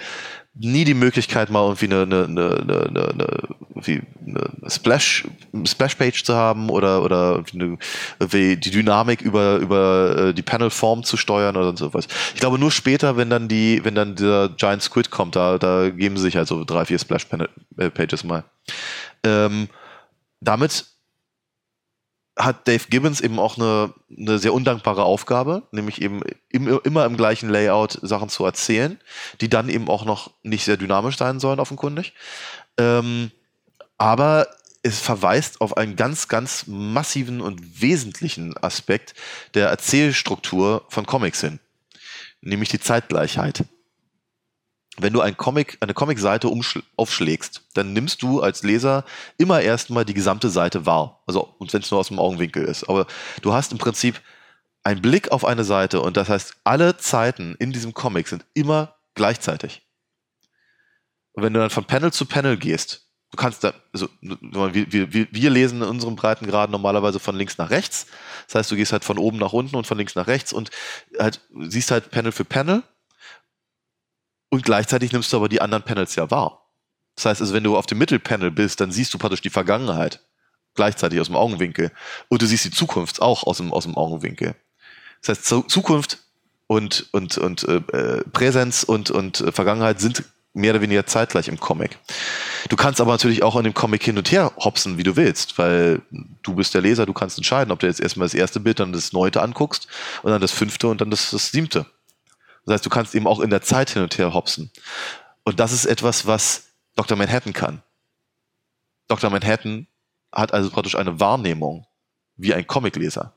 nie die Möglichkeit, mal irgendwie eine, eine, eine, eine, eine, eine Splash, Splash-Page zu haben oder, oder eine, die Dynamik über, über äh, die Panelform zu steuern oder sowas. Ich glaube, nur später, wenn dann die, wenn dann dieser Giant Squid kommt, da, da geben sich halt so drei, vier Splash-Pages mal. Ähm, damit hat Dave Gibbons eben auch eine, eine sehr undankbare Aufgabe, nämlich eben im, immer im gleichen Layout Sachen zu erzählen, die dann eben auch noch nicht sehr dynamisch sein sollen, offenkundig. Ähm, aber es verweist auf einen ganz, ganz massiven und wesentlichen Aspekt der Erzählstruktur von Comics hin, nämlich die Zeitgleichheit wenn du ein Comic, eine Comicseite aufschlägst, dann nimmst du als Leser immer erstmal die gesamte Seite wahr. Also, und wenn es nur aus dem Augenwinkel ist. Aber du hast im Prinzip einen Blick auf eine Seite und das heißt, alle Zeiten in diesem Comic sind immer gleichzeitig. Und wenn du dann von Panel zu Panel gehst, du kannst da, also wir, wir, wir lesen in unserem Breitengrad normalerweise von links nach rechts. Das heißt, du gehst halt von oben nach unten und von links nach rechts und halt siehst halt Panel für Panel und gleichzeitig nimmst du aber die anderen Panels ja wahr. Das heißt also, wenn du auf dem Mittelpanel bist, dann siehst du praktisch die Vergangenheit gleichzeitig aus dem Augenwinkel. Und du siehst die Zukunft auch aus dem, aus dem Augenwinkel. Das heißt, Zukunft und, und, und äh, äh, Präsenz und, und äh, Vergangenheit sind mehr oder weniger zeitgleich im Comic. Du kannst aber natürlich auch in dem Comic hin und her hopsen, wie du willst, weil du bist der Leser, du kannst entscheiden, ob du jetzt erstmal das erste Bild, dann das neunte anguckst und dann das fünfte und dann das, das siebte. Das heißt, du kannst eben auch in der Zeit hin und her hopsen. Und das ist etwas, was Dr. Manhattan kann. Dr. Manhattan hat also praktisch eine Wahrnehmung wie ein Comicleser.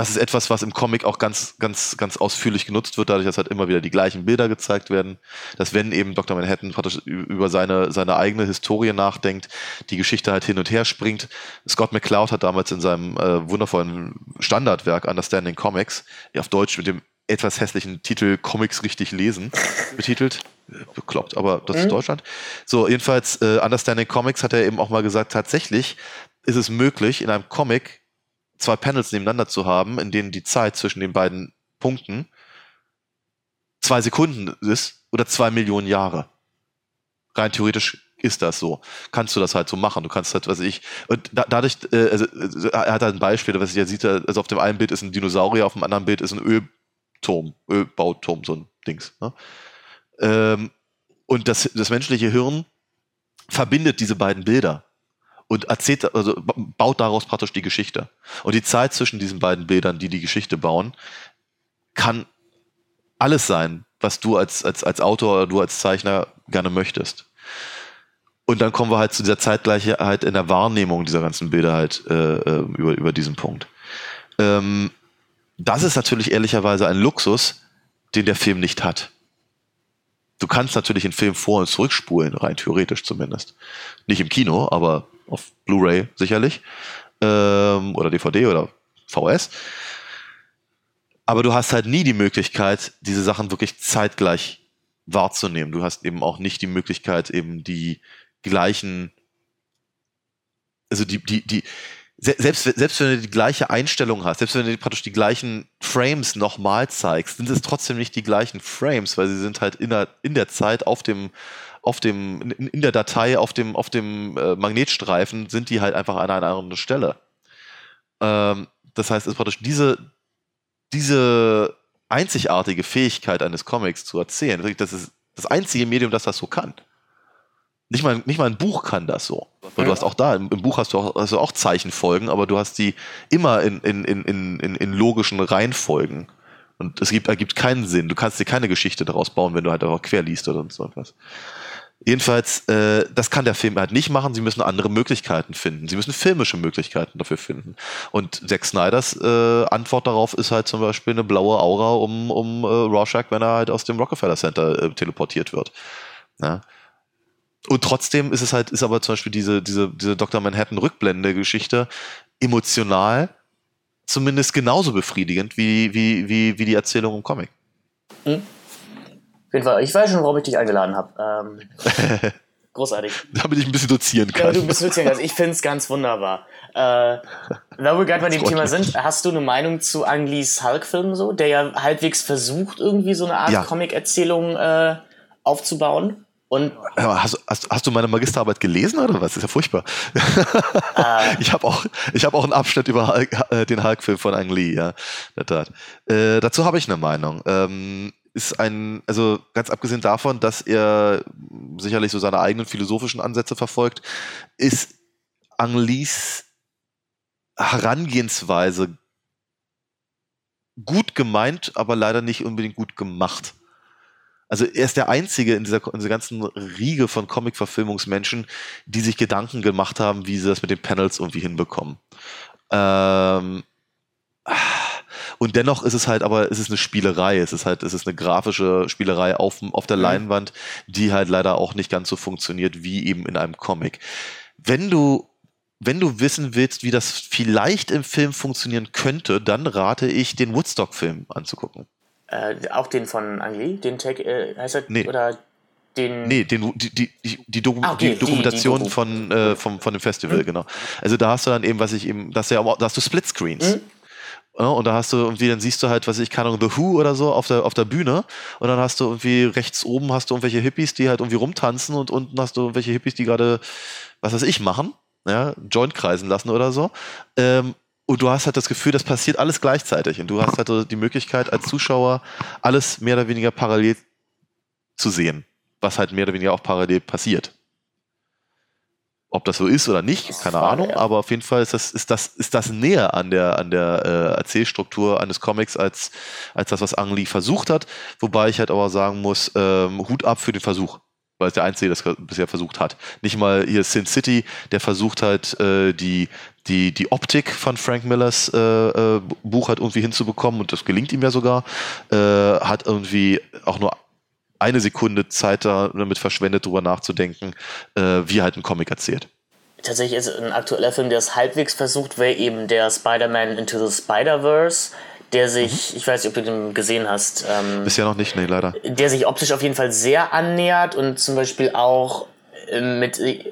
Das ist etwas, was im Comic auch ganz, ganz, ganz ausführlich genutzt wird, dadurch, dass halt immer wieder die gleichen Bilder gezeigt werden. Dass wenn eben Dr. Manhattan praktisch über seine, seine eigene Historie nachdenkt, die Geschichte halt hin und her springt. Scott McCloud hat damals in seinem äh, wundervollen Standardwerk Understanding Comics, auf Deutsch mit dem etwas hässlichen Titel Comics richtig lesen betitelt. Bekloppt, aber das mhm. ist Deutschland. So, jedenfalls, äh, Understanding Comics hat er eben auch mal gesagt, tatsächlich ist es möglich, in einem Comic zwei Panels nebeneinander zu haben, in denen die Zeit zwischen den beiden Punkten zwei Sekunden ist oder zwei Millionen Jahre. Rein theoretisch ist das so. Kannst du das halt so machen. Du kannst halt, was ich, und da, dadurch, äh, also, er hat halt ein Beispiel, was ich ja sieht, also auf dem einen Bild ist ein Dinosaurier, auf dem anderen Bild ist ein Ölturm, Ölbauturm, so ein Dings. Ne? Ähm, und das, das menschliche Hirn verbindet diese beiden Bilder und erzählt, also baut daraus praktisch die Geschichte. Und die Zeit zwischen diesen beiden Bildern, die die Geschichte bauen, kann alles sein, was du als, als, als Autor oder du als Zeichner gerne möchtest. Und dann kommen wir halt zu dieser Zeitgleichheit in der Wahrnehmung dieser ganzen Bilder halt äh, äh über, über diesen Punkt. Ähm, das ist natürlich ehrlicherweise ein Luxus, den der Film nicht hat. Du kannst natürlich den Film vor- und zurückspulen, rein theoretisch zumindest. Nicht im Kino, aber auf Blu-ray sicherlich. Ähm, oder DVD oder VS. Aber du hast halt nie die Möglichkeit, diese Sachen wirklich zeitgleich wahrzunehmen. Du hast eben auch nicht die Möglichkeit, eben die gleichen, also die, die, die, selbst, selbst wenn du die gleiche Einstellung hast, selbst wenn du praktisch die gleichen Frames nochmal zeigst, sind es trotzdem nicht die gleichen Frames, weil sie sind halt in der, in der Zeit auf dem, auf dem, in, in der Datei, auf dem, auf dem äh, Magnetstreifen sind die halt einfach an einer anderen Stelle. Ähm, das heißt, es ist praktisch diese, diese einzigartige Fähigkeit eines Comics zu erzählen, das ist das einzige Medium, das das so kann. Nicht mal, nicht mal ein Buch kann das so. Weil du hast auch da, im, im Buch hast du auch, also auch Zeichenfolgen, aber du hast die immer in, in, in, in, in logischen Reihenfolgen. Und es gibt, ergibt keinen Sinn. Du kannst dir keine Geschichte daraus bauen, wenn du halt einfach quer liest oder so etwas. Jedenfalls, äh, das kann der Film halt nicht machen. Sie müssen andere Möglichkeiten finden. Sie müssen filmische Möglichkeiten dafür finden. Und Zack Snyders äh, Antwort darauf ist halt zum Beispiel eine blaue Aura um, um äh, Rorschach, wenn er halt aus dem Rockefeller Center äh, teleportiert wird. Ja? Und trotzdem ist es halt, ist aber zum Beispiel diese, diese, diese Dr. Manhattan Rückblende-Geschichte emotional zumindest genauso befriedigend wie, wie, wie, wie die Erzählung im Comic. Mhm. Auf jeden Fall, ich weiß schon, warum ich dich eingeladen habe. Ähm, großartig. Damit ich ein bisschen dozieren kann. Ja, du ein bisschen dozieren kannst. Ich finde es ganz wunderbar. Äh, da wir gerade bei dem Thema sind, hast du eine Meinung zu Ang Lees Hulk-Film so, der ja halbwegs versucht, irgendwie so eine Art ja. Comic-Erzählung äh, aufzubauen? Und hast, hast, hast, du meine Magisterarbeit gelesen oder was? Das ist ja furchtbar. Äh, ich habe auch, ich hab auch einen Abschnitt über Hulk, äh, den Hulk-Film von Ang Lee, ja. Äh, dazu habe ich eine Meinung. Ähm, ist ein, also ganz abgesehen davon, dass er sicherlich so seine eigenen philosophischen Ansätze verfolgt, ist Ang Lees Herangehensweise gut gemeint, aber leider nicht unbedingt gut gemacht. Also er ist der Einzige in dieser, in dieser ganzen Riege von Comic-Verfilmungsmenschen, die sich Gedanken gemacht haben, wie sie das mit den Panels irgendwie hinbekommen. Ähm, und dennoch ist es halt aber, es ist eine Spielerei, es ist halt, es ist eine grafische Spielerei auf, auf der mhm. Leinwand, die halt leider auch nicht ganz so funktioniert wie eben in einem Comic. Wenn du wenn du wissen willst, wie das vielleicht im Film funktionieren könnte, dann rate ich, den Woodstock-Film anzugucken. Äh, auch den von Angli, den Tag, äh, heißt er, nee. oder den. Nee, den, die, die, die, Doku ah, okay, die Dokumentation die, die von, äh, vom, von dem Festival, mhm. genau. Also da hast du dann eben, was ich eben, das ja, da hast du Splitscreens. Mhm. Und da hast du irgendwie, dann siehst du halt, was ich kann, The Who oder so auf der, auf der Bühne. Und dann hast du irgendwie rechts oben hast du irgendwelche Hippies, die halt irgendwie rumtanzen und unten hast du irgendwelche Hippies, die gerade, was weiß ich, machen. Ja, Joint kreisen lassen oder so. Ähm, und du hast halt das Gefühl, das passiert alles gleichzeitig. Und du hast halt die Möglichkeit, als Zuschauer alles mehr oder weniger parallel zu sehen, was halt mehr oder weniger auch parallel passiert. Ob das so ist oder nicht, keine Ahnung, aber auf jeden Fall ist das, ist das, ist das näher an der, an der äh, Erzählstruktur eines Comics als, als das, was Ang Lee versucht hat. Wobei ich halt aber sagen muss, ähm, Hut ab für den Versuch. weil es der Einzige, der das bisher versucht hat. Nicht mal hier Sin City, der versucht halt äh, die, die, die Optik von Frank Millers äh, äh, Buch halt irgendwie hinzubekommen und das gelingt ihm ja sogar. Äh, hat irgendwie auch nur eine Sekunde Zeit damit verschwendet, darüber nachzudenken, äh, wie halt ein Comic erzählt. Tatsächlich ist ein aktueller Film, der es halbwegs versucht, wäre eben der Spider-Man Into the Spider-Verse der sich, mhm. ich weiß nicht, ob du den gesehen hast. Ähm, Bisher noch nicht, nee, leider. Der sich optisch auf jeden Fall sehr annähert und zum Beispiel auch äh, mit äh,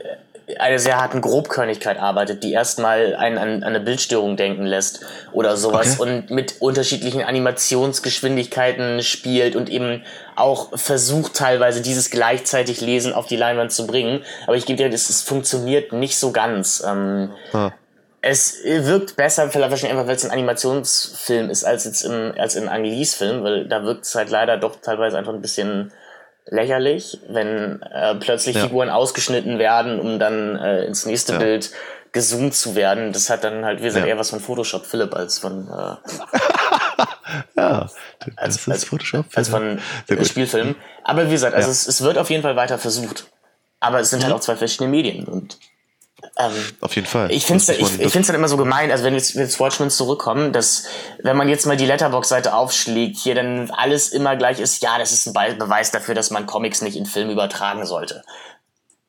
einer sehr harten Grobkörnigkeit arbeitet, die erstmal einen an, an eine Bildstörung denken lässt oder sowas okay. und mit unterschiedlichen Animationsgeschwindigkeiten spielt und eben auch versucht teilweise dieses gleichzeitig Lesen auf die Leinwand zu bringen. Aber ich gebe dir, es, es funktioniert nicht so ganz. Ähm, ah es wirkt besser, vielleicht wahrscheinlich einfach, weil es ein Animationsfilm ist, als jetzt im, als in Angelis Film, weil da wirkt es halt leider doch teilweise einfach ein bisschen lächerlich, wenn äh, plötzlich ja. Figuren ausgeschnitten werden, um dann äh, ins nächste ja. Bild gezoomt zu werden. Das hat dann halt, wie gesagt, ja. eher was von Photoshop Philipp als von äh, ja, als, als, Photoshop, als von Spielfilmen. Aber wie gesagt, also es, es wird auf jeden Fall weiter versucht. Aber es sind halt mhm. halt auch zwei verschiedene Medien und ähm, Auf jeden Fall. Ich finde es ich, ich find's dann immer so gemein, also wenn jetzt, jetzt Watchmen zurückkommen, dass wenn man jetzt mal die Letterbox-Seite aufschlägt, hier dann alles immer gleich ist, ja, das ist ein Beweis dafür, dass man Comics nicht in Film übertragen sollte.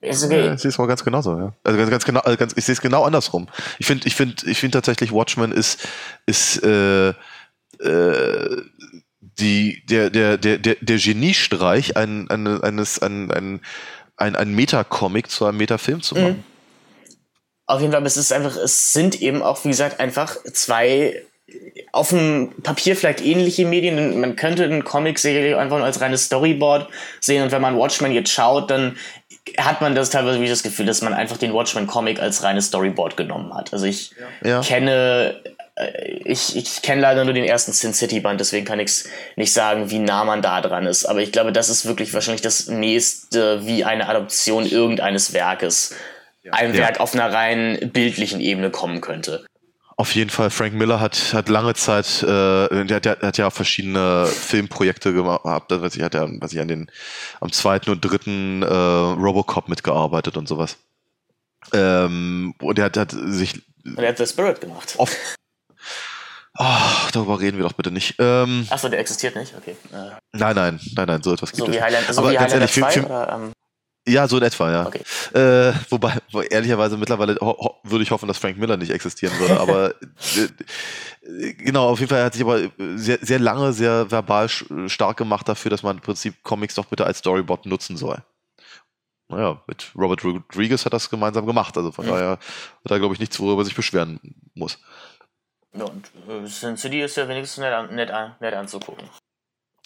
Ist okay. Ja, ich sehe es mal ganz genauso, ja. Also ganz, ganz genau, also ganz, ich sehe es genau andersrum. Ich finde, ich finde, ich finde tatsächlich Watchmen ist, ist äh, äh, die, der, der, der, der, der Geniestreich ein, ein, eines, ein, ein, ein, ein Metacomic zu einem Metafilm zu machen. Mhm. Auf jeden Fall, es ist einfach, es sind eben auch, wie gesagt, einfach zwei auf dem Papier vielleicht ähnliche Medien. Man könnte einen Comic sicherlich einfach nur als reines Storyboard sehen und wenn man Watchmen jetzt schaut, dann hat man das teilweise wie das Gefühl, dass man einfach den Watchmen Comic als reines Storyboard genommen hat. Also ich ja. kenne äh, ich, ich kenne leider nur den ersten Sin City Band, deswegen kann ich nicht sagen, wie nah man da dran ist. Aber ich glaube, das ist wirklich wahrscheinlich das nächste wie eine Adoption irgendeines Werkes ein Werk ja. auf einer rein bildlichen Ebene kommen könnte. Auf jeden Fall, Frank Miller hat, hat lange Zeit, äh, der, der hat ja verschiedene Filmprojekte gemacht, was ich, hat ja, was ich an den, am zweiten und dritten äh, Robocop mitgearbeitet und sowas. Ähm, und er hat, hat sich. Und er hat The Spirit gemacht. Oft, Oh, darüber reden wir doch bitte nicht. Ähm, Achso, der existiert nicht? Okay. Äh. Nein, nein, nein, nein, so etwas gibt so es. Wie Highland, so Aber wie ganz ehrlich, 2, oder, ähm, ja, so in etwa, ja. Okay. Äh, wobei, ehrlicherweise mittlerweile würde ich hoffen, dass Frank Miller nicht existieren würde, aber äh, genau, auf jeden Fall hat sich aber sehr, sehr lange, sehr verbal stark gemacht dafür, dass man im Prinzip Comics doch bitte als Storyboard nutzen soll. Naja, mit Robert Rodriguez hat das gemeinsam gemacht, also von mhm. daher hat er, glaube ich, nichts, worüber sich beschweren muss. Ja, und äh, Sin City ist ja wenigstens nett, nett, nett anzugucken.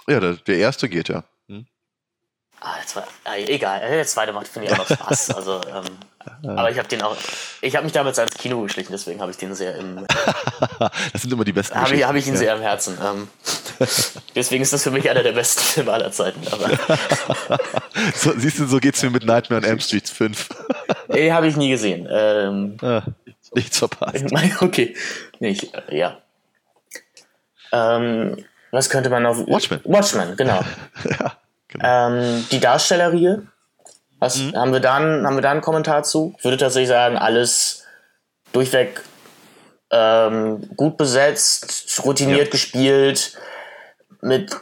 Ja, der, der erste geht ja. Ah, der zweite, ah, egal, der zweite macht, finde ich, auch noch Spaß. Also, ähm. Aber ich habe den auch, ich habe mich damals ans Kino geschlichen, deswegen habe ich den sehr im. das sind immer die besten. Habe ich, hab ich ihn ja. sehr im Herzen. Ähm, deswegen ist das für mich einer der besten Filme aller Zeiten. so, siehst du, so geht's mir mit Nightmare on Elm Street 5. nee, habe ich nie gesehen. Ähm, ah, nichts verpasst. Okay, nicht, ja. Ähm, was könnte man auf. Watchmen. Watchmen, genau. ja. Genau. Ähm, die Darstellerie, was, mhm. haben, wir da einen, haben wir da einen Kommentar zu? Ich würde tatsächlich sagen, alles durchweg ähm, gut besetzt, routiniert ja. gespielt, mit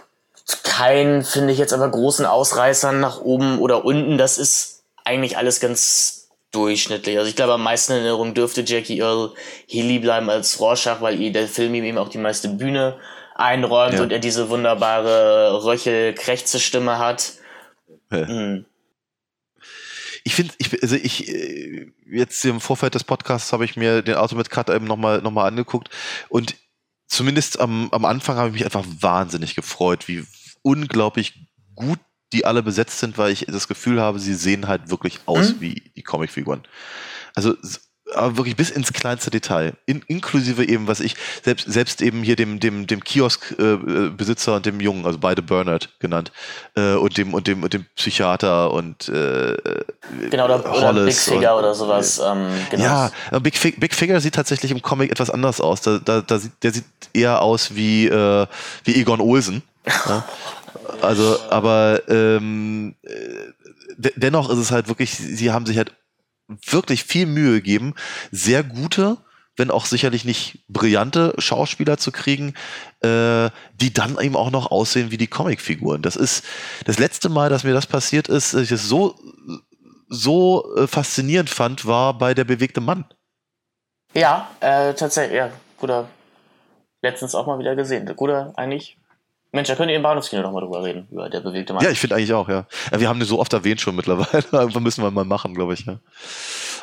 keinen, finde ich jetzt aber großen Ausreißern nach oben oder unten. Das ist eigentlich alles ganz durchschnittlich. Also ich glaube, am meisten in Erinnerung dürfte Jackie Earl Healy bleiben als Rorschach, weil der Film ihm eben auch die meiste Bühne einräumt ja. und er diese wunderbare Röchel-Krächze-Stimme hat. Ja. Mhm. Ich finde, ich, also ich, äh, jetzt im Vorfeld des Podcasts habe ich mir den Ultimate Cut eben nochmal noch mal angeguckt und zumindest am, am Anfang habe ich mich einfach wahnsinnig gefreut, wie unglaublich gut die alle besetzt sind, weil ich das Gefühl habe, sie sehen halt wirklich aus mhm. wie die Comicfiguren. Also aber wirklich bis ins kleinste Detail, in, inklusive eben, was ich selbst selbst eben hier dem dem dem Kioskbesitzer äh, und dem Jungen, also beide Bernard genannt, äh, und dem und dem und dem Psychiater und äh, genau oder, oder Big Figure und, oder sowas. Ähm, genau. Ja, Big, Fig Big Figure sieht tatsächlich im Comic etwas anders aus. Da, da, da sieht, der sieht eher aus wie äh, wie Egon Olsen. ja? Also, aber ähm, äh, dennoch ist es halt wirklich, sie haben sich halt wirklich viel Mühe gegeben, sehr gute, wenn auch sicherlich nicht brillante Schauspieler zu kriegen, äh, die dann eben auch noch aussehen wie die Comicfiguren. Das ist das letzte Mal, dass mir das passiert ist, dass ich es so so äh, faszinierend fand, war bei der bewegte Mann. Ja, äh, tatsächlich, ja, guter. Letztens auch mal wieder gesehen. Guter, eigentlich. Mensch, da könnt ihr im Bahnhofskino noch mal drüber reden, über der bewegte Mann. Ja, ich finde eigentlich auch, ja. ja. Wir haben den so oft erwähnt schon mittlerweile. Irgendwann müssen wir mal machen, glaube ich, ja.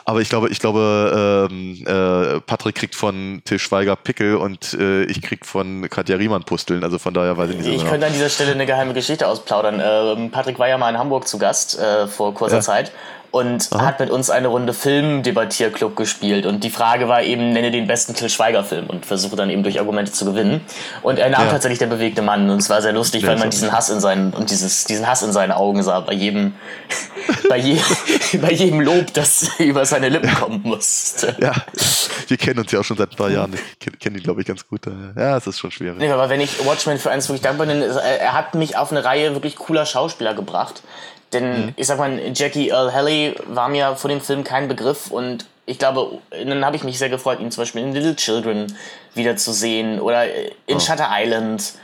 Aber ich glaube, ich glaube, ähm, äh, Patrick kriegt von Till Schweiger Pickel und äh, ich krieg von Katja Riemann Pusteln. Also von daher weiß ich nicht Ich genau. könnte an dieser Stelle eine geheime Geschichte ausplaudern. Ähm, Patrick war ja mal in Hamburg zu Gast äh, vor kurzer ja. Zeit und Aha. hat mit uns eine Runde Film-Debattierclub gespielt. Und die Frage war eben, nenne den besten Till Schweiger-Film und versuche dann eben durch Argumente zu gewinnen. Und er nahm ja. tatsächlich der bewegte Mann und es war sehr lustig, ja, weil man diesen Hass in seinen und dieses, diesen Hass in seinen Augen sah bei jedem, bei, je, bei jedem Lob, das über seine Lippen kommen musste. Ja, wir kennen uns ja auch schon seit ein paar Jahren. Ich kenne kenn ihn, glaube ich, ganz gut. Ja, es ist schon schwierig. Nee, aber wenn ich Watchmen für eins wirklich dankbar bin, er hat mich auf eine Reihe wirklich cooler Schauspieler gebracht. Denn mhm. ich sag mal, Jackie Earl Haley war mir vor dem Film kein Begriff und ich glaube, dann habe ich mich sehr gefreut, ihn zum Beispiel in Little Children wiederzusehen oder in oh. Shutter Island.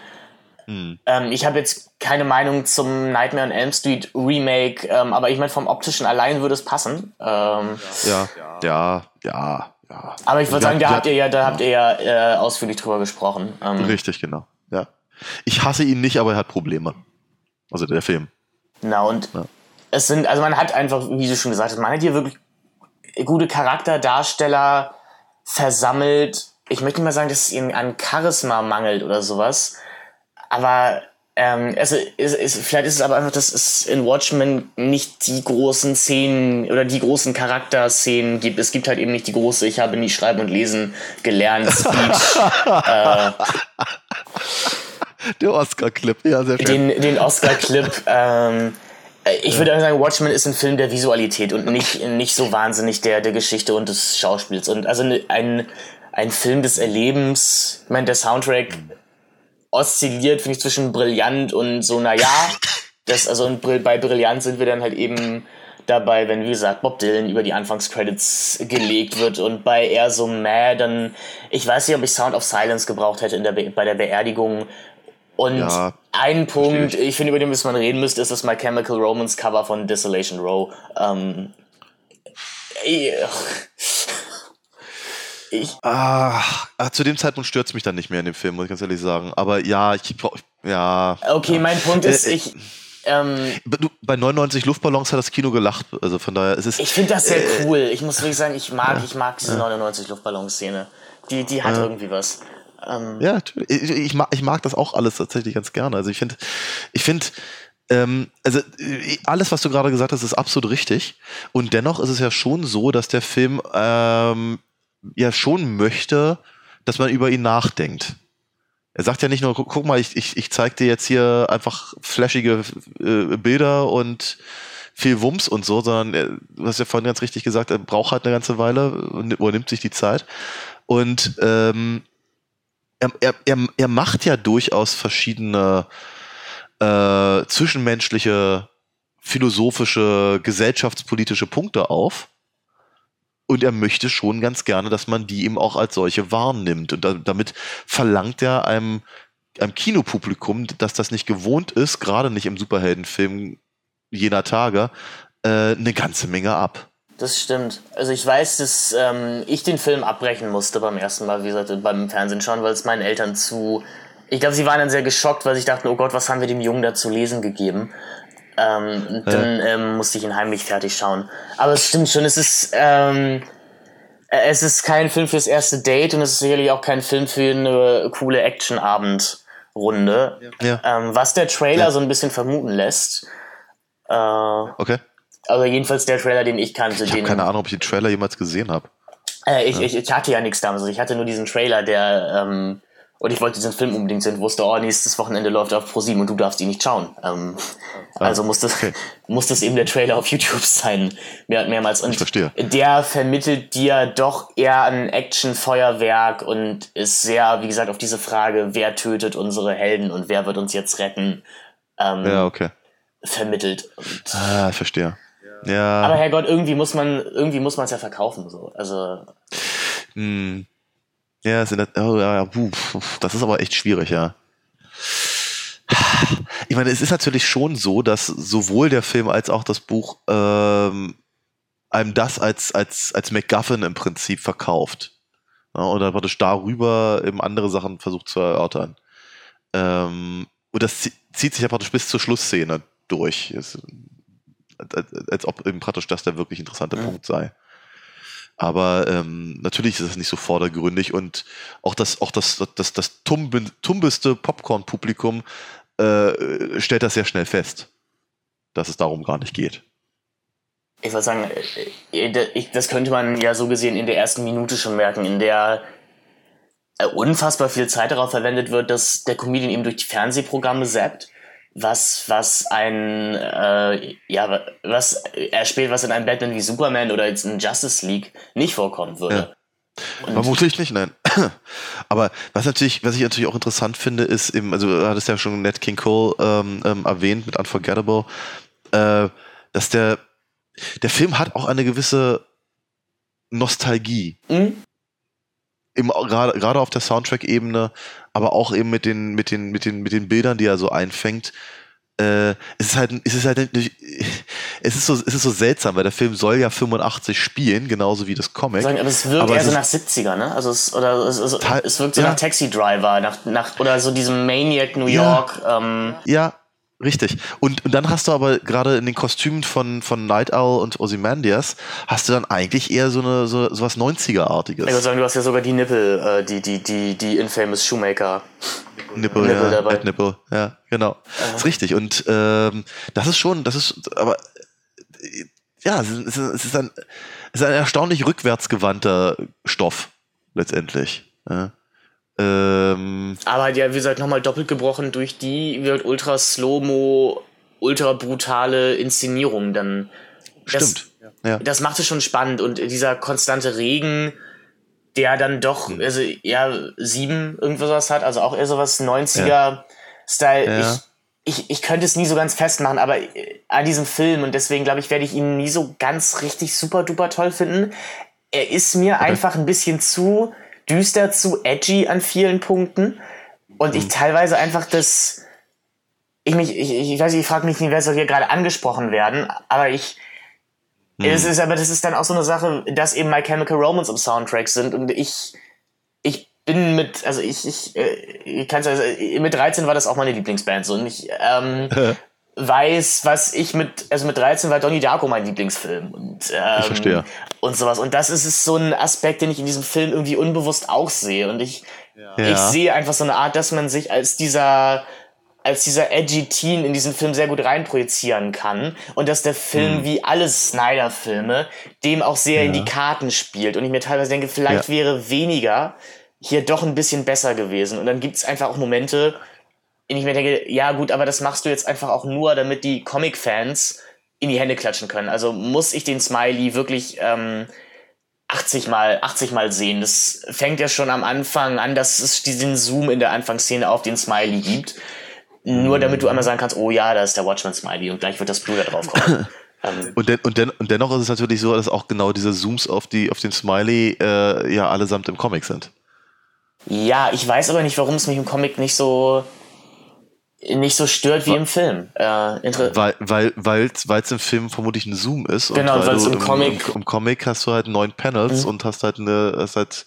Mhm. Ähm, ich habe jetzt keine Meinung zum Nightmare on Elm Street Remake, ähm, aber ich meine, vom optischen allein würde es passen. Ähm, ja, ja, ja, ja. Aber ich würde sagen, da habt ihr ja, da habt ihr ja äh, ausführlich drüber gesprochen. Ähm. Richtig, genau. Ja. Ich hasse ihn nicht, aber er hat Probleme. Also der Film. Genau, und ja. es sind, also man hat einfach, wie du schon gesagt hast, man hat hier wirklich gute Charakterdarsteller versammelt. Ich möchte nicht mal sagen, dass es ihnen an Charisma mangelt oder sowas, aber ähm, es ist, ist, vielleicht ist es aber einfach, dass es in Watchmen nicht die großen Szenen oder die großen Charakterszenen gibt. Es gibt halt eben nicht die große, ich habe nie schreiben und lesen gelernt, Speech. äh, der Oscar-Clip, ja, sehr schön. Den, den Oscar-Clip. ähm, ich würde sagen, Watchmen ist ein Film der Visualität und nicht, nicht so wahnsinnig der, der Geschichte und des Schauspiels. Und also ne, ein, ein Film des Erlebens, ich meine, der Soundtrack oszilliert, finde ich, zwischen brillant und so, naja. Das, also bei brillant sind wir dann halt eben dabei, wenn, wie gesagt, Bob Dylan über die Anfangscredits gelegt wird und bei eher so mad, dann, ich weiß nicht, ob ich Sound of Silence gebraucht hätte in der bei der Beerdigung, und ja, ein Punkt, ich finde, über den müssen man reden müsste, ist das My Chemical Romance Cover von Desolation Row. Ähm, ich, ah, zu dem Zeitpunkt stört es mich dann nicht mehr in dem Film, muss ich ganz ehrlich sagen. Aber ja, ich brauche, ja. Okay, ja. mein Punkt ist, äh, äh ich, ähm, bei 99 Luftballons hat das Kino gelacht, also von daher ist es. Ich finde das sehr äh, cool. Ich muss wirklich sagen, ich mag, ja, ich mag diese ja. 99 Luftballon-Szene. Die, die hat irgendwie was. Ähm ja, ich, ich, mag, ich mag das auch alles tatsächlich ganz gerne. Also ich finde, ich finde, ähm, also äh, alles, was du gerade gesagt hast, ist absolut richtig. Und dennoch ist es ja schon so, dass der Film ähm, ja schon möchte, dass man über ihn nachdenkt. Er sagt ja nicht nur, guck, mal, ich, ich, ich zeig dir jetzt hier einfach flashige äh, Bilder und viel Wumms und so, sondern er, du hast ja vorhin ganz richtig gesagt, er braucht halt eine ganze Weile oder nimmt sich die Zeit. Und ähm, er, er, er, macht ja durchaus verschiedene äh, zwischenmenschliche, philosophische, gesellschaftspolitische Punkte auf. Und er möchte schon ganz gerne, dass man die eben auch als solche wahrnimmt. Und da, damit verlangt er einem, einem Kinopublikum, dass das nicht gewohnt ist, gerade nicht im Superheldenfilm jener Tage, äh, eine ganze Menge ab. Das stimmt. Also ich weiß, dass ähm, ich den Film abbrechen musste beim ersten Mal, wie gesagt, beim Fernsehen schauen, weil es meinen Eltern zu. Ich glaube, sie waren dann sehr geschockt, weil sie dachten, oh Gott, was haben wir dem Jungen da zu lesen gegeben? Ähm, ja. Dann ähm, musste ich ihn heimlich fertig schauen. Aber es stimmt schon, es ist, ähm, es ist kein Film fürs erste Date und es ist sicherlich auch kein Film für eine coole Action-Abendrunde. Ja. Ähm, was der Trailer ja. so ein bisschen vermuten lässt. Äh, okay. Also jedenfalls der Trailer, den ich kannte. Ich habe keine Ahnung, ob ich den Trailer jemals gesehen habe. Äh, ich, ja. ich, ich, hatte ja nichts damals. Also ich hatte nur diesen Trailer, der ähm, und ich wollte diesen Film unbedingt sehen, wusste, oh, nächstes Wochenende läuft er auf ProSieben und du darfst ihn nicht schauen. Ähm, ah, also muss das, okay. muss das eben der Trailer auf YouTube sein, mehr, mehrmals. Und ich verstehe. der vermittelt dir doch eher ein Action-Feuerwerk und ist sehr, wie gesagt, auf diese Frage, wer tötet unsere Helden und wer wird uns jetzt retten, ähm, Ja, okay. vermittelt. Und, Ah, ich verstehe. Ja. aber Herrgott, irgendwie muss man, irgendwie muss man es ja verkaufen. So. Also Hm. Ja, sind, oh, ja, das ist aber echt schwierig, ja. Ich meine, es ist natürlich schon so, dass sowohl der Film als auch das Buch ähm, einem das als, als, als MacGuffin im Prinzip verkauft. Ja, oder praktisch darüber eben andere Sachen versucht zu erörtern. Ähm, und das zie- zieht sich ja praktisch bis zur Schlussszene durch. Es, als, als ob eben praktisch das der wirklich interessante Mhm. Punkt sei. Aber ähm, natürlich ist es nicht so vordergründig und auch das, auch das, das, das tumben, tumbeste Popcorn-Publikum äh, stellt das sehr schnell fest, dass es darum gar nicht geht. ich würde sagen, äh, äh, ich- das könnte man ja so gesehen in der ersten Minute schon merken, in der äh, unfassbar viel Zeit darauf verwendet wird, dass der Comedian eben durch die Fernsehprogramme zappt, was, was ein, äh, ja, was er spielt, was in einem Batman wie Superman oder jetzt in Justice League nicht vorkommen würde. Und- Vermutlich nicht, nein. Aber was natürlich, was ich natürlich auch interessant finde, ist eben, also du hattest ja schon Nat King Cole ähm, ähm, erwähnt mit Unforgettable, äh, dass der, der Film hat auch eine gewisse Nostalgie. Mhm. Im- Gerade gerade auf der Soundtrack-Ebene, aber auch eben mit den, mit den, mit den, mit den Bildern, die er so einfängt. Äh, es ist halt, es ist halt, es ist so, es ist so seltsam, weil der Film soll ja 85 spielen, genauso wie das Comic. Sagen, aber es wirkt Aber eher es so nach 70er, ne? Also es, oder es, es, es wirkt so ja. nach Taxi Driver, nach, nach, oder so diesem Maniac New Ja. York. Ähm, Ja, richtig. Und, und dann hast du aber gerade in den Kostümen von, von Night Owl und Ozymandias hast du dann eigentlich eher so eine so, so was 90er-artiges. ich würde sagen, du hast ja sogar die Nippel, äh, die, die, die, die Infamous Shoemaker. Nippel, Nippel ja, dabei. Bad Nippel, ja, genau. ist richtig. Und ähm, das ist schon, das ist, aber äh, ja, es ist, es ist ein, es ist ein erstaunlich rückwärtsgewandter Stoff letztendlich. Ja. Ähm, Aber ja, wie gesagt, nochmal doppelt gebrochen durch die gesagt, ultra slow-mo, ultra brutale Inszenierung. Dann das, stimmt. Ja. das macht es schon spannend und dieser konstante Regen, der dann doch, Hm. also ja, sieben irgendwas hat, also auch eher sowas 90er-Style. Ja. Ich, ich, ich könnte es nie so ganz festmachen, aber äh, an diesem Film und deswegen glaube ich, werde ich ihn nie so ganz richtig super duper toll finden. Er ist mir einfach ein bisschen zu düster, zu edgy an vielen Punkten und ich teilweise einfach das ich mich, ich, ich weiß nicht, ich frage mich nicht, wer soll hier gerade angesprochen werden, aber ich, Hm. es ist, aber das ist dann auch so eine Sache, dass eben My Chemical Romance im Soundtrack sind und ich, ich bin mit, also ich, ich, äh, ich kann's also, mit 13 war das auch meine Lieblingsband so und ich, ähm, weiß, was ich mit, also mit 13 war Donnie Darko mein Lieblingsfilm und, ähm, Ich verstehe. und sowas und das ist so ein Aspekt, den ich in diesem Film irgendwie unbewusst auch sehe und ich, ich Ja. sehe einfach so eine Art, dass man sich als dieser als dieser edgy Teen in diesen Film sehr gut reinprojizieren kann und dass der Film Hm. wie alle Snyder-Filme dem auch sehr in die Karten spielt und ich mir teilweise denke, vielleicht Ja. wäre weniger hier doch ein bisschen besser gewesen und dann gibt es einfach auch Momente, ich mir denke, ja gut, aber das machst du jetzt einfach auch nur, damit die Comic-Fans in die Hände klatschen können. Also muss ich den Smiley wirklich ähm, 80 mal, 80 mal sehen. Das fängt ja schon am Anfang an, dass es diesen Zoom in der Anfangsszene auf den Smiley gibt. Nur damit du einmal sagen kannst, oh ja, da ist der Watchman Smiley und gleich wird das Blue da drauf kommen. ähm, Und, den, und, den, und dennoch ist es natürlich so, dass auch genau diese Zooms auf, die, auf den Smiley äh, ja allesamt im Comic sind. ja, ich weiß aber nicht, warum es mich im Comic nicht so nicht so stört wie im Film. Äh, Weil weil weil's, weil's im Film vermutlich ein Zoom ist. und Genau, weil weil's du im Comic- Im, im Comic hast du halt neun Panels Mhm. und hast halt, eine, hast halt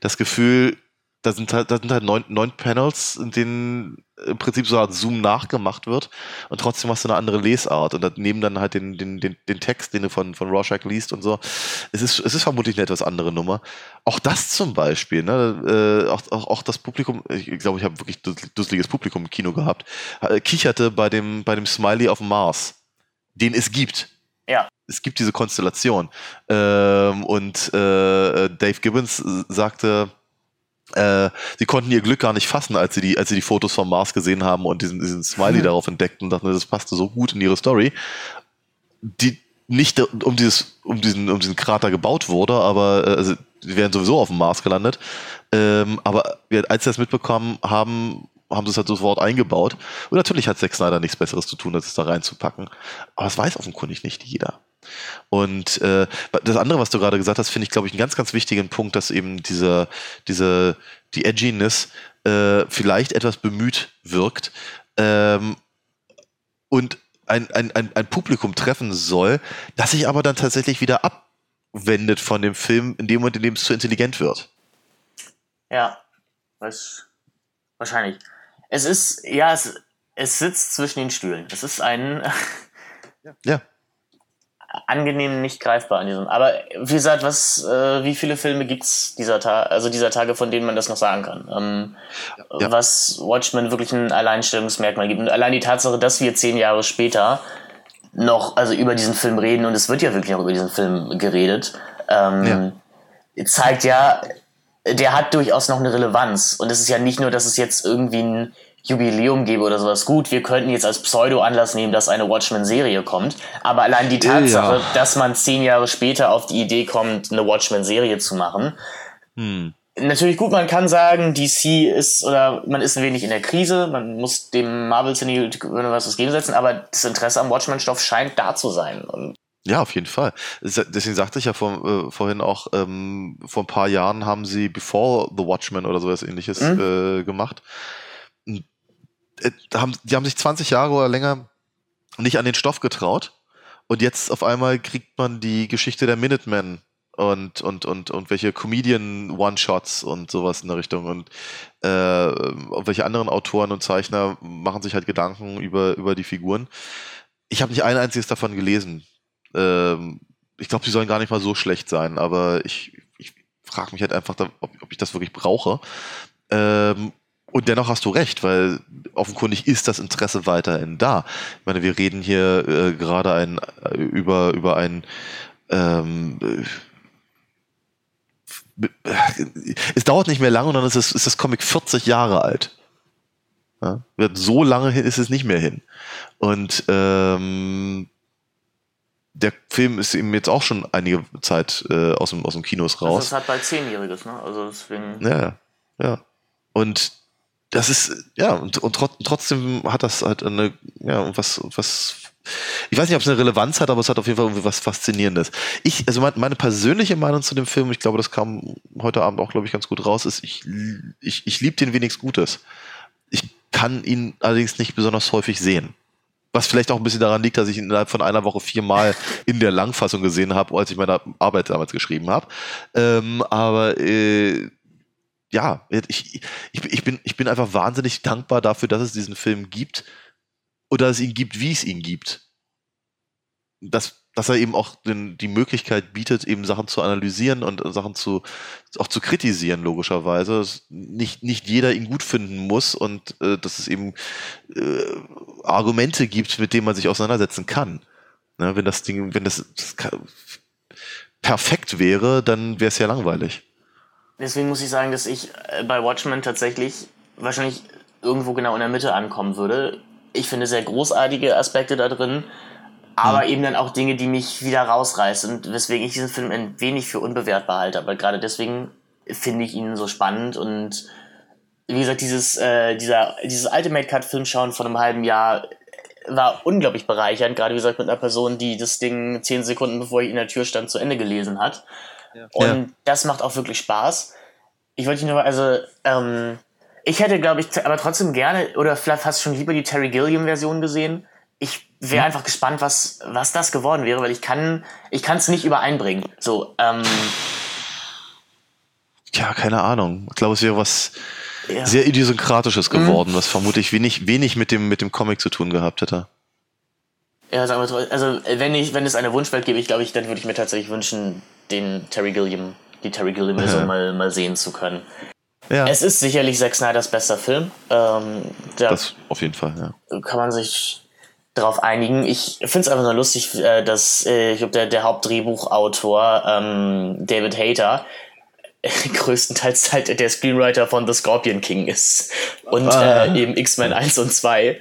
das Gefühl, da sind halt, da sind halt neun, neun Panels, in denen im Prinzip so eine Art Zoom nachgemacht wird und trotzdem hast du eine andere Lesart und daneben dann halt den, den, den, den Text, den du von, von Rorschach liest und so. Es ist, es ist vermutlich eine etwas andere Nummer. Auch das zum Beispiel, ne, äh, auch, auch, auch das Publikum, ich glaube, ich habe wirklich dus- dusseliges Publikum im Kino gehabt, äh, kicherte bei dem, bei dem Smiley auf dem Mars, den es gibt. ja. Es gibt diese Konstellation. Ähm, und äh, Dave Gibbons sagte, äh, sie konnten ihr Glück gar nicht fassen, als sie die, als sie die Fotos vom Mars gesehen haben und diesen, diesen Smiley darauf entdeckten und dachten, das passte so gut in ihre Story. Die nicht um dieses, um diesen, um diesen Krater gebaut wurde, aber äh, also, die wären sowieso auf dem Mars gelandet. Ähm, aber als sie das mitbekommen haben, haben sie es halt sofort eingebaut. Und natürlich hat Zack Snyder nichts Besseres zu tun, als es da reinzupacken. Aber das weiß offenkundig nicht jeder. Und äh, das andere, was du gerade gesagt hast, finde ich, glaube ich, einen ganz, ganz wichtigen Punkt, dass eben diese, diese, die Edginess äh, vielleicht etwas bemüht wirkt ähm, und ein, ein, ein, ein Publikum treffen soll, das sich aber dann tatsächlich wieder abwendet von dem Film in dem Moment, in dem es zu intelligent wird. Ja, was, wahrscheinlich. Es ist, ja, es, es sitzt zwischen den Stühlen. Es ist ein. ja angenehm nicht greifbar an diesem. Aber wie gesagt, was, äh, wie viele Filme gibt's dieser Tag, also dieser Tage, von denen man das noch sagen kann? Ähm, ja. Was Watchmen wirklich ein Alleinstellungsmerkmal gibt. Und allein die Tatsache, dass wir zehn Jahre später noch, also über diesen Film reden und es wird ja wirklich auch über diesen Film geredet, ähm, ja. zeigt ja, der hat durchaus noch eine Relevanz. Und es ist ja nicht nur, dass es jetzt irgendwie ein Jubiläum gebe oder sowas. Gut, wir könnten jetzt als Pseudo-Anlass nehmen, dass eine Watchmen-Serie kommt. Aber allein die Tatsache, ja. dass man zehn Jahre später auf die Idee kommt, eine Watchmen-Serie zu machen. Hm. Natürlich gut, man kann sagen, DC ist oder man ist ein wenig in der Krise, man muss dem Marvel Cinematic was gegensetzen, aber das Interesse am Watchmen-Stoff scheint da zu sein. Und ja, auf jeden Fall. Deswegen sagte ich ja vor, äh, vorhin auch, ähm, vor ein paar Jahren haben sie Before the Watchmen oder sowas ähnliches mhm. äh, gemacht. Äh, haben, die haben sich 20 Jahre oder länger nicht an den Stoff getraut. Und jetzt auf einmal kriegt man die Geschichte der Minutemen und, und, und, und welche Comedian-One-Shots und sowas in der Richtung. Und äh, welche anderen Autoren und Zeichner machen sich halt Gedanken über, über die Figuren. Ich habe nicht ein einziges davon gelesen. Ähm, ich glaube, sie sollen gar nicht mal so schlecht sein, aber ich, ich frage mich halt einfach, ob, ob ich das wirklich brauche. Ähm, und dennoch hast du recht, weil offenkundig ist das Interesse weiterhin da. Ich meine, wir reden hier äh, gerade ein, äh, über, über ein ähm, äh, es dauert nicht mehr lange und dann ist, es, ist das Comic 40 Jahre alt. Ja? So lange hin ist es nicht mehr hin. Und ähm, der Film ist eben jetzt auch schon einige Zeit äh, aus, dem, aus dem Kinos raus. Das ist halt bald Zehnjähriges, ne? Also deswegen. Ja, ja. Und das ist, ja, und, und trotzdem hat das halt eine, ja, was, was, ich weiß nicht, ob es eine Relevanz hat, aber es hat auf jeden Fall irgendwie was Faszinierendes. Ich, also meine persönliche Meinung zu dem Film, ich glaube, das kam heute Abend auch, glaube ich, ganz gut raus, ist, ich, ich, ich liebe den wenigstens Gutes. Ich kann ihn allerdings nicht besonders häufig sehen. Was vielleicht auch ein bisschen daran liegt, dass ich ihn innerhalb von einer Woche viermal in der Langfassung gesehen habe, als ich meine Arbeit damals geschrieben habe. Ähm, aber äh, ja, ich, ich, ich, bin, ich bin einfach wahnsinnig dankbar dafür, dass es diesen Film gibt oder dass es ihn gibt, wie es ihn gibt. Dass, dass er eben auch den, die Möglichkeit bietet, eben Sachen zu analysieren und Sachen zu, auch zu kritisieren, logischerweise. Dass nicht, nicht jeder ihn gut finden muss und äh, dass es eben äh, Argumente gibt, mit denen man sich auseinandersetzen kann. Ne, wenn das Ding, wenn das, das perfekt wäre, dann wäre es ja langweilig. Deswegen muss ich sagen, dass ich äh, bei Watchmen tatsächlich wahrscheinlich irgendwo genau in der Mitte ankommen würde. Ich finde sehr großartige Aspekte da drin, aber mhm. eben dann auch Dinge, die mich wieder rausreißen und weswegen ich diesen Film ein wenig für unbewertbar halte. Aber gerade deswegen finde ich ihn so spannend und wie gesagt, dieses, äh, dieser, dieses Ultimate Cut Film schauen von einem halben Jahr war unglaublich bereichernd, gerade wie gesagt mit einer Person, die das Ding zehn Sekunden bevor ich in der Tür stand zu Ende gelesen hat. Und ja. das macht auch wirklich Spaß. Ich wollte nur, also, ähm, ich hätte, glaube ich, aber trotzdem gerne oder vielleicht fast schon lieber die Terry Gilliam-Version gesehen. Ich wäre mhm. einfach gespannt, was, was das geworden wäre, weil ich kann, ich kann es nicht übereinbringen. So, ähm, Tja, keine Ahnung. Ich glaube, es wäre was ja. sehr idiosynkratisches geworden, mhm. was vermutlich wenig, wenig mit dem, mit dem Comic zu tun gehabt hätte. Ja, sagen wir also wenn ich, wenn es eine Wunschwelt gäbe, ich glaube, ich, dann würde ich mir tatsächlich wünschen, den Terry Gilliam, die Terry Gilliam Version mal, mal sehen zu können. Ja. Es ist sicherlich Zack Snyders bester Film. Ähm, das auf jeden Fall, ja. Kann man sich darauf einigen. Ich finde es einfach nur lustig, äh, dass äh, ich glaube, der, der Hauptdrehbuchautor ähm, David Hayter größtenteils halt der Screenwriter von The Scorpion King ist und ah. äh, eben X-Men 1 und 2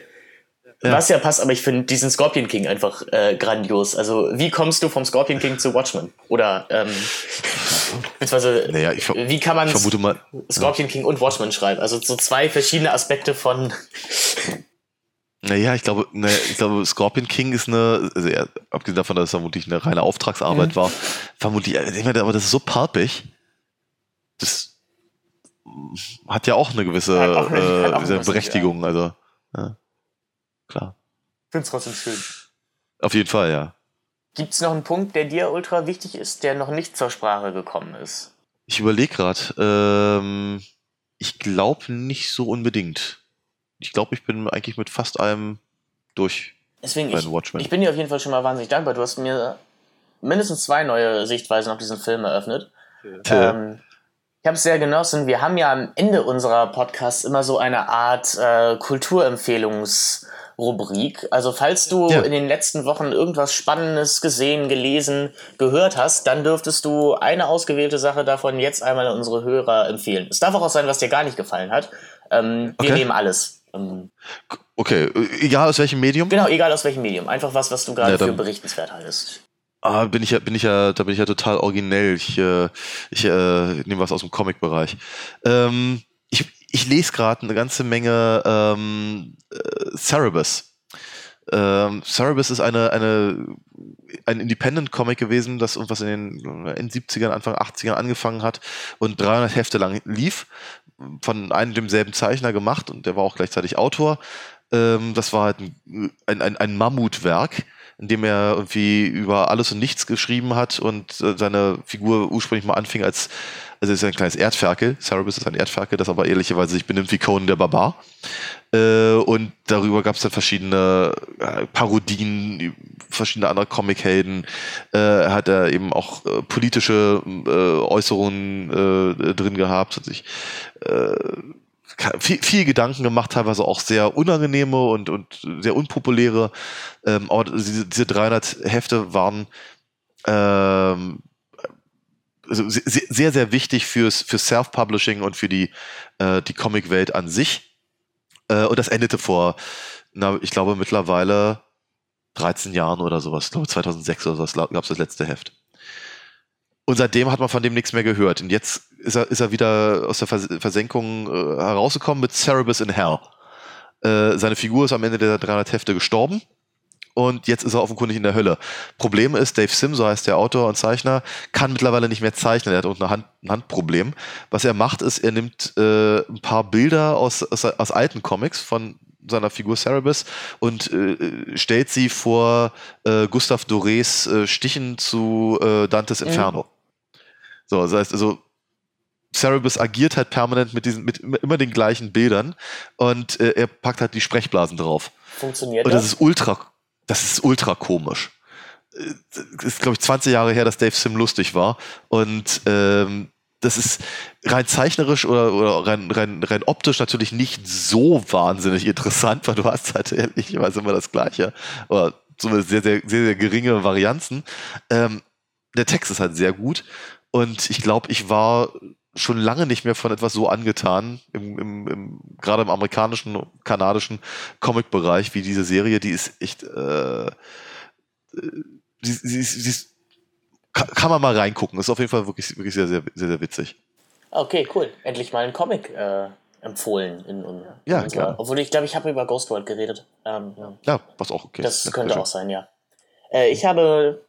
ja. Was ja passt, aber ich finde diesen Scorpion King einfach äh, grandios. Also, wie kommst du vom Scorpion King zu Watchmen? Oder, ähm, Beziehungsweise, Naja, wie kann man mal, Scorpion King und Watchmen schreiben? Also so zwei verschiedene Aspekte von. naja, ich glaube, naja, ich glaube, Scorpion King ist eine, also ja, abgesehen davon, dass es vermutlich eine reine Auftragsarbeit war, vermutlich, ich meine, aber das ist so palpig. Das hat ja auch eine gewisse auch eine- äh, auch Berechtigung, also, ja, klar. Finde es trotzdem schön. Auf jeden Fall, ja. Gibt es noch einen Punkt, der dir ultra wichtig ist, der noch nicht zur Sprache gekommen ist? Ich überlege gerade. Ähm, ich glaube nicht so unbedingt. Ich glaube, ich bin eigentlich mit fast allem durch. Deswegen, Bei ich, Watchmen. ich bin dir auf jeden Fall schon mal wahnsinnig dankbar. Du hast mir mindestens zwei neue Sichtweisen auf diesen Film eröffnet. Ähm, ich habe es sehr genossen. Wir haben ja am Ende unserer Podcasts immer so eine Art äh, Kulturempfehlungsrubrik. Also falls du Ja. in den letzten Wochen irgendwas Spannendes gesehen, gelesen, gehört hast, dann dürftest du eine ausgewählte Sache davon jetzt einmal an unsere Hörer empfehlen. Es darf auch sein, was dir gar nicht gefallen hat. Ähm, Wir Okay. nehmen alles. Ähm, Okay, egal aus welchem Medium. genau, egal aus welchem Medium. Einfach was, was du gerade Ja, für berichtenswert haltest. Ah, bin ich ja, bin ich ja, da bin ich ja total originell. Ich, äh, ich äh, nehme was aus dem Comic-Bereich. Ähm, ich, lese gerade eine ganze Menge ähm, äh, Cerebus. Ähm, Cerebus ist eine, eine, ein Independent-Comic gewesen, das irgendwas in den in 70ern, Anfang 80ern angefangen hat und 300 Hefte lang lief. Von einem demselben Zeichner gemacht und der war auch gleichzeitig Autor. Ähm, das war halt ein, ein, ein, ein Mammutwerk, in dem er irgendwie über alles und nichts geschrieben hat und äh, seine Figur ursprünglich mal anfing als, also es ist ein kleines Erdferkel, Cerebus ist ein Erdferkel, das aber ehrlicherweise sich benimmt wie Conan der Barbar. Äh, und darüber gab es dann verschiedene äh, Parodien, verschiedene andere Comichelden. Äh, hat er eben auch politische Äußerungen drin gehabt, hat sich viel, viel Gedanken gemacht, teilweise auch sehr unangenehme und, und sehr unpopuläre. Ähm, aber diese, diese 300 Hefte waren ähm, also se- se- sehr, sehr wichtig fürs, für Self-Publishing und für die, äh, die Comic-Welt an sich. Äh, und das endete vor, na, ich glaube, mittlerweile 13 Jahren oder sowas. Ich glaube, 2006 oder sowas gab es das letzte Heft. Und seitdem hat man von dem nichts mehr gehört. Und jetzt ist er, ist er wieder aus der Vers Versenkung äh, herausgekommen mit Cerebus in Hell. Äh, seine Figur ist am Ende der 300 Hefte gestorben. Und jetzt ist er offenkundig in der Hölle. Problem ist, Dave Sim, so heißt der Autor und Zeichner, kann mittlerweile nicht mehr zeichnen. Er hat unten Hand, ein Handproblem. Was er macht, ist, er nimmt äh, ein paar Bilder aus, aus, aus alten Comics von seiner Figur Cerebus und äh, stellt sie vor äh, Gustav Dorés äh, Stichen zu äh, Dantes Inferno. So, das heißt also, Cerebus agiert halt permanent mit diesen, mit immer den gleichen Bildern und äh, er packt halt die Sprechblasen drauf. Funktioniert Und das? das ist ultra, das ist ultra komisch. Äh, Das ist, glaube ich, 20 Jahre her, dass Dave Sim lustig war. Und ähm, das ist rein zeichnerisch oder, oder rein, rein, rein optisch natürlich nicht so wahnsinnig interessant, weil du hast halt ehrlicherweise immer das Gleiche. Oder zumindest sehr, sehr, sehr, sehr geringe Varianzen. Ähm, der Text ist halt sehr gut. Und ich glaube, ich war schon lange nicht mehr von etwas so angetan, im, im, im, gerade im amerikanischen, kanadischen Comic-Bereich, wie diese Serie. Die ist echt, äh, äh, sie, sie, ist- sie ist, kann, man mal reingucken. Ist auf jeden Fall wirklich, wirklich sehr, sehr, sehr, sehr witzig. Okay, cool. Endlich mal ein Comic äh, empfohlen. In, in, Ja, unserer- gerne. Obwohl ich glaube, ich habe über Ghost World geredet. Ähm, ja. Ja, was auch okay. Das ist. könnte Ja, auch sein, ja. Äh, ich habe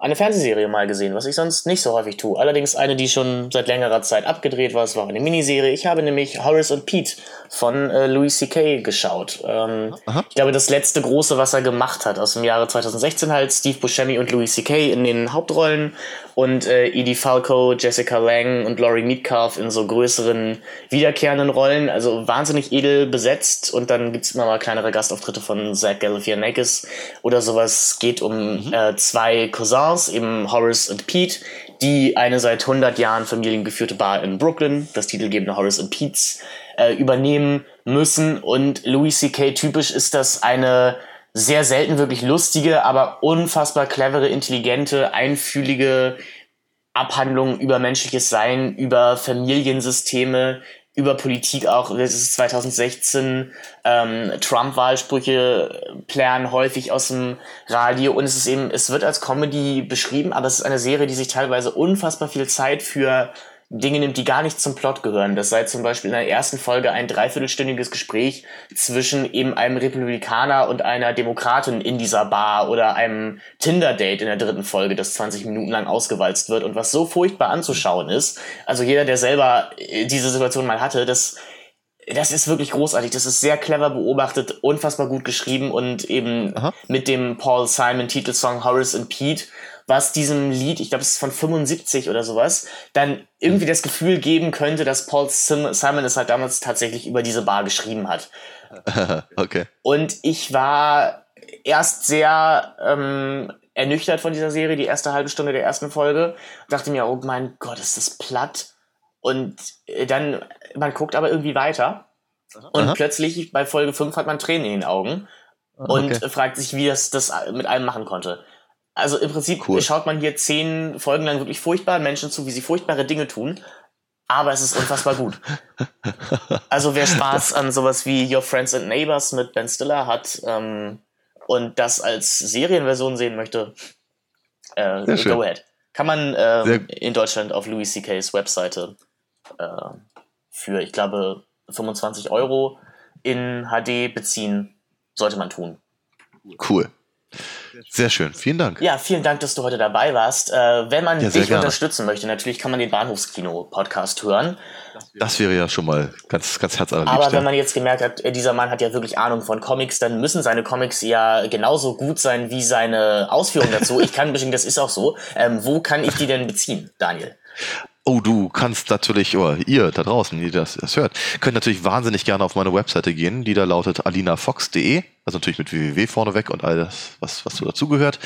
eine Fernsehserie mal gesehen, was ich sonst nicht so häufig tue. Allerdings eine, die schon seit längerer Zeit abgedreht war. Es war eine Miniserie. Ich habe nämlich Horace und Pete von äh, Louis C.K. geschaut. Ähm, ich glaube, das letzte große, was er gemacht hat, aus dem Jahre 2016 halt. Steve Buscemi und Louis C.K. in den Hauptrollen und äh, Edie Falco, Jessica Lang und Laurie Metcalf in so größeren, wiederkehrenden Rollen. Also wahnsinnig edel besetzt und dann gibt's immer mal kleinere Gastauftritte von Zach Galifianakis oder sowas. Es geht um äh, zwei Cousins, eben Horace und Pete, die eine seit 100 Jahren familiengeführte Bar in Brooklyn, das titelgebende Horace und Pete's, äh, übernehmen müssen. Und Louis C.K. typisch ist das eine sehr selten wirklich lustige, aber unfassbar clevere, intelligente, einfühlige Abhandlung über menschliches Sein, über Familiensysteme, über Politik auch. Das ist 2016. Ähm, Trump-Wahlsprüche plären häufig aus dem Radio und es ist eben, es wird als Comedy beschrieben, aber es ist eine Serie, die sich teilweise unfassbar viel Zeit für Dinge nimmt, die gar nicht zum Plot gehören. Das sei zum Beispiel in der ersten Folge ein dreiviertelstündiges Gespräch zwischen eben einem Republikaner und einer Demokratin in dieser Bar oder einem Tinder-Date in der dritten Folge, das 20 Minuten lang ausgewalzt wird und was so furchtbar anzuschauen ist. Also jeder, der selber äh, diese Situation mal hatte, das das ist wirklich großartig. Das ist sehr clever beobachtet, unfassbar gut geschrieben und eben Aha. mit dem Paul Simon Titelsong Horace and Pete was diesem Lied, ich glaube, es ist von 75 oder sowas, dann irgendwie das Gefühl geben könnte, dass Paul Sim Simon es halt damals tatsächlich über diese Bar geschrieben hat. okay. Und ich war erst sehr ähm, ernüchtert von dieser Serie, die erste halbe Stunde der ersten Folge. Dachte mir, oh mein Gott, ist das platt. Und äh, dann, man guckt aber irgendwie weiter. Und Aha. plötzlich bei Folge 5 hat man Tränen in den Augen und okay. fragt sich, wie das das mit allem machen konnte. Also im Prinzip cool. schaut man hier zehn Folgen lang wirklich furchtbaren Menschen zu, wie sie furchtbare Dinge tun. Aber es ist unfassbar gut. Also wer Spaß an sowas wie Your Friends and Neighbors mit Ben Stiller hat ähm, und das als Serienversion sehen möchte, äh, go ahead. Kann man ähm, in Deutschland auf Louis C.K.'s Webseite äh, für, ich glaube, 25 Euro in HD beziehen. Sollte man tun. Cool. Sehr schön, vielen Dank. Ja, vielen Dank, dass du heute dabei warst. Äh, wenn man ja, dich gerne. unterstützen möchte, natürlich kann man den Bahnhofskino-Podcast hören. Das wäre ja schon mal ganz, ganz herzallerliebst. Aber wenn man jetzt gemerkt hat, äh, dieser Mann hat ja wirklich Ahnung von Comics, dann müssen seine Comics ja genauso gut sein wie seine Ausführungen dazu. ich kann bestimmt, das ist auch so. Ähm, wo kann ich die denn beziehen, Daniel? Oh, du kannst natürlich, oder ihr da draußen, die das, das hört, könnt natürlich wahnsinnig gerne auf meine Webseite gehen, die da lautet alinafox.de, also natürlich mit www vorneweg und all das, was, was so dazugehört.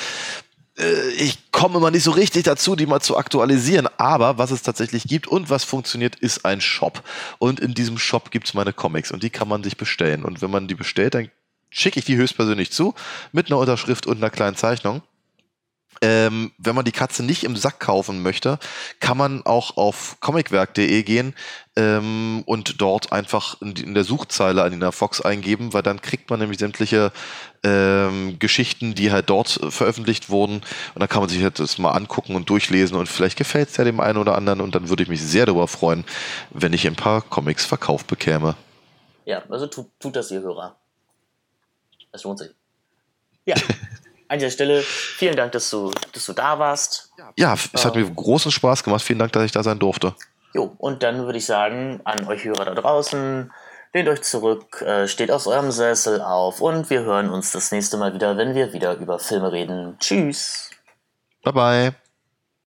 Äh, ich komme immer nicht so richtig dazu, die mal zu aktualisieren, aber was es tatsächlich gibt und was funktioniert, ist ein Shop. Und in diesem Shop gibt es meine Comics und die kann man sich bestellen. Und wenn man die bestellt, dann schicke ich die höchstpersönlich zu, mit einer Unterschrift und einer kleinen Zeichnung. Ähm, wenn man die Katze nicht im Sack kaufen möchte, kann man auch auf comicwerk.de gehen ähm, und dort einfach in, in, der Suchzeile Anina Fox eingeben, weil dann kriegt man nämlich sämtliche ähm, Geschichten, die halt dort veröffentlicht wurden. Und dann kann man sich halt das mal angucken und durchlesen und vielleicht gefällt es ja dem einen oder anderen und dann würde ich mich sehr darüber freuen, wenn ich ein paar Comics verkauft bekäme. Ja, also tut, tut das, ihr Hörer. Das lohnt sich. Ja. an dieser Stelle vielen Dank, dass du, dass du da warst. Ja, es hat mir großen Spaß gemacht. Vielen Dank, dass ich da sein durfte. Jo, und dann würde ich sagen, an euch Hörer da draußen, lehnt euch zurück, äh, steht aus eurem Sessel auf und wir hören uns das nächste Mal wieder, wenn wir wieder über Filme reden. Tschüss. Bye bye.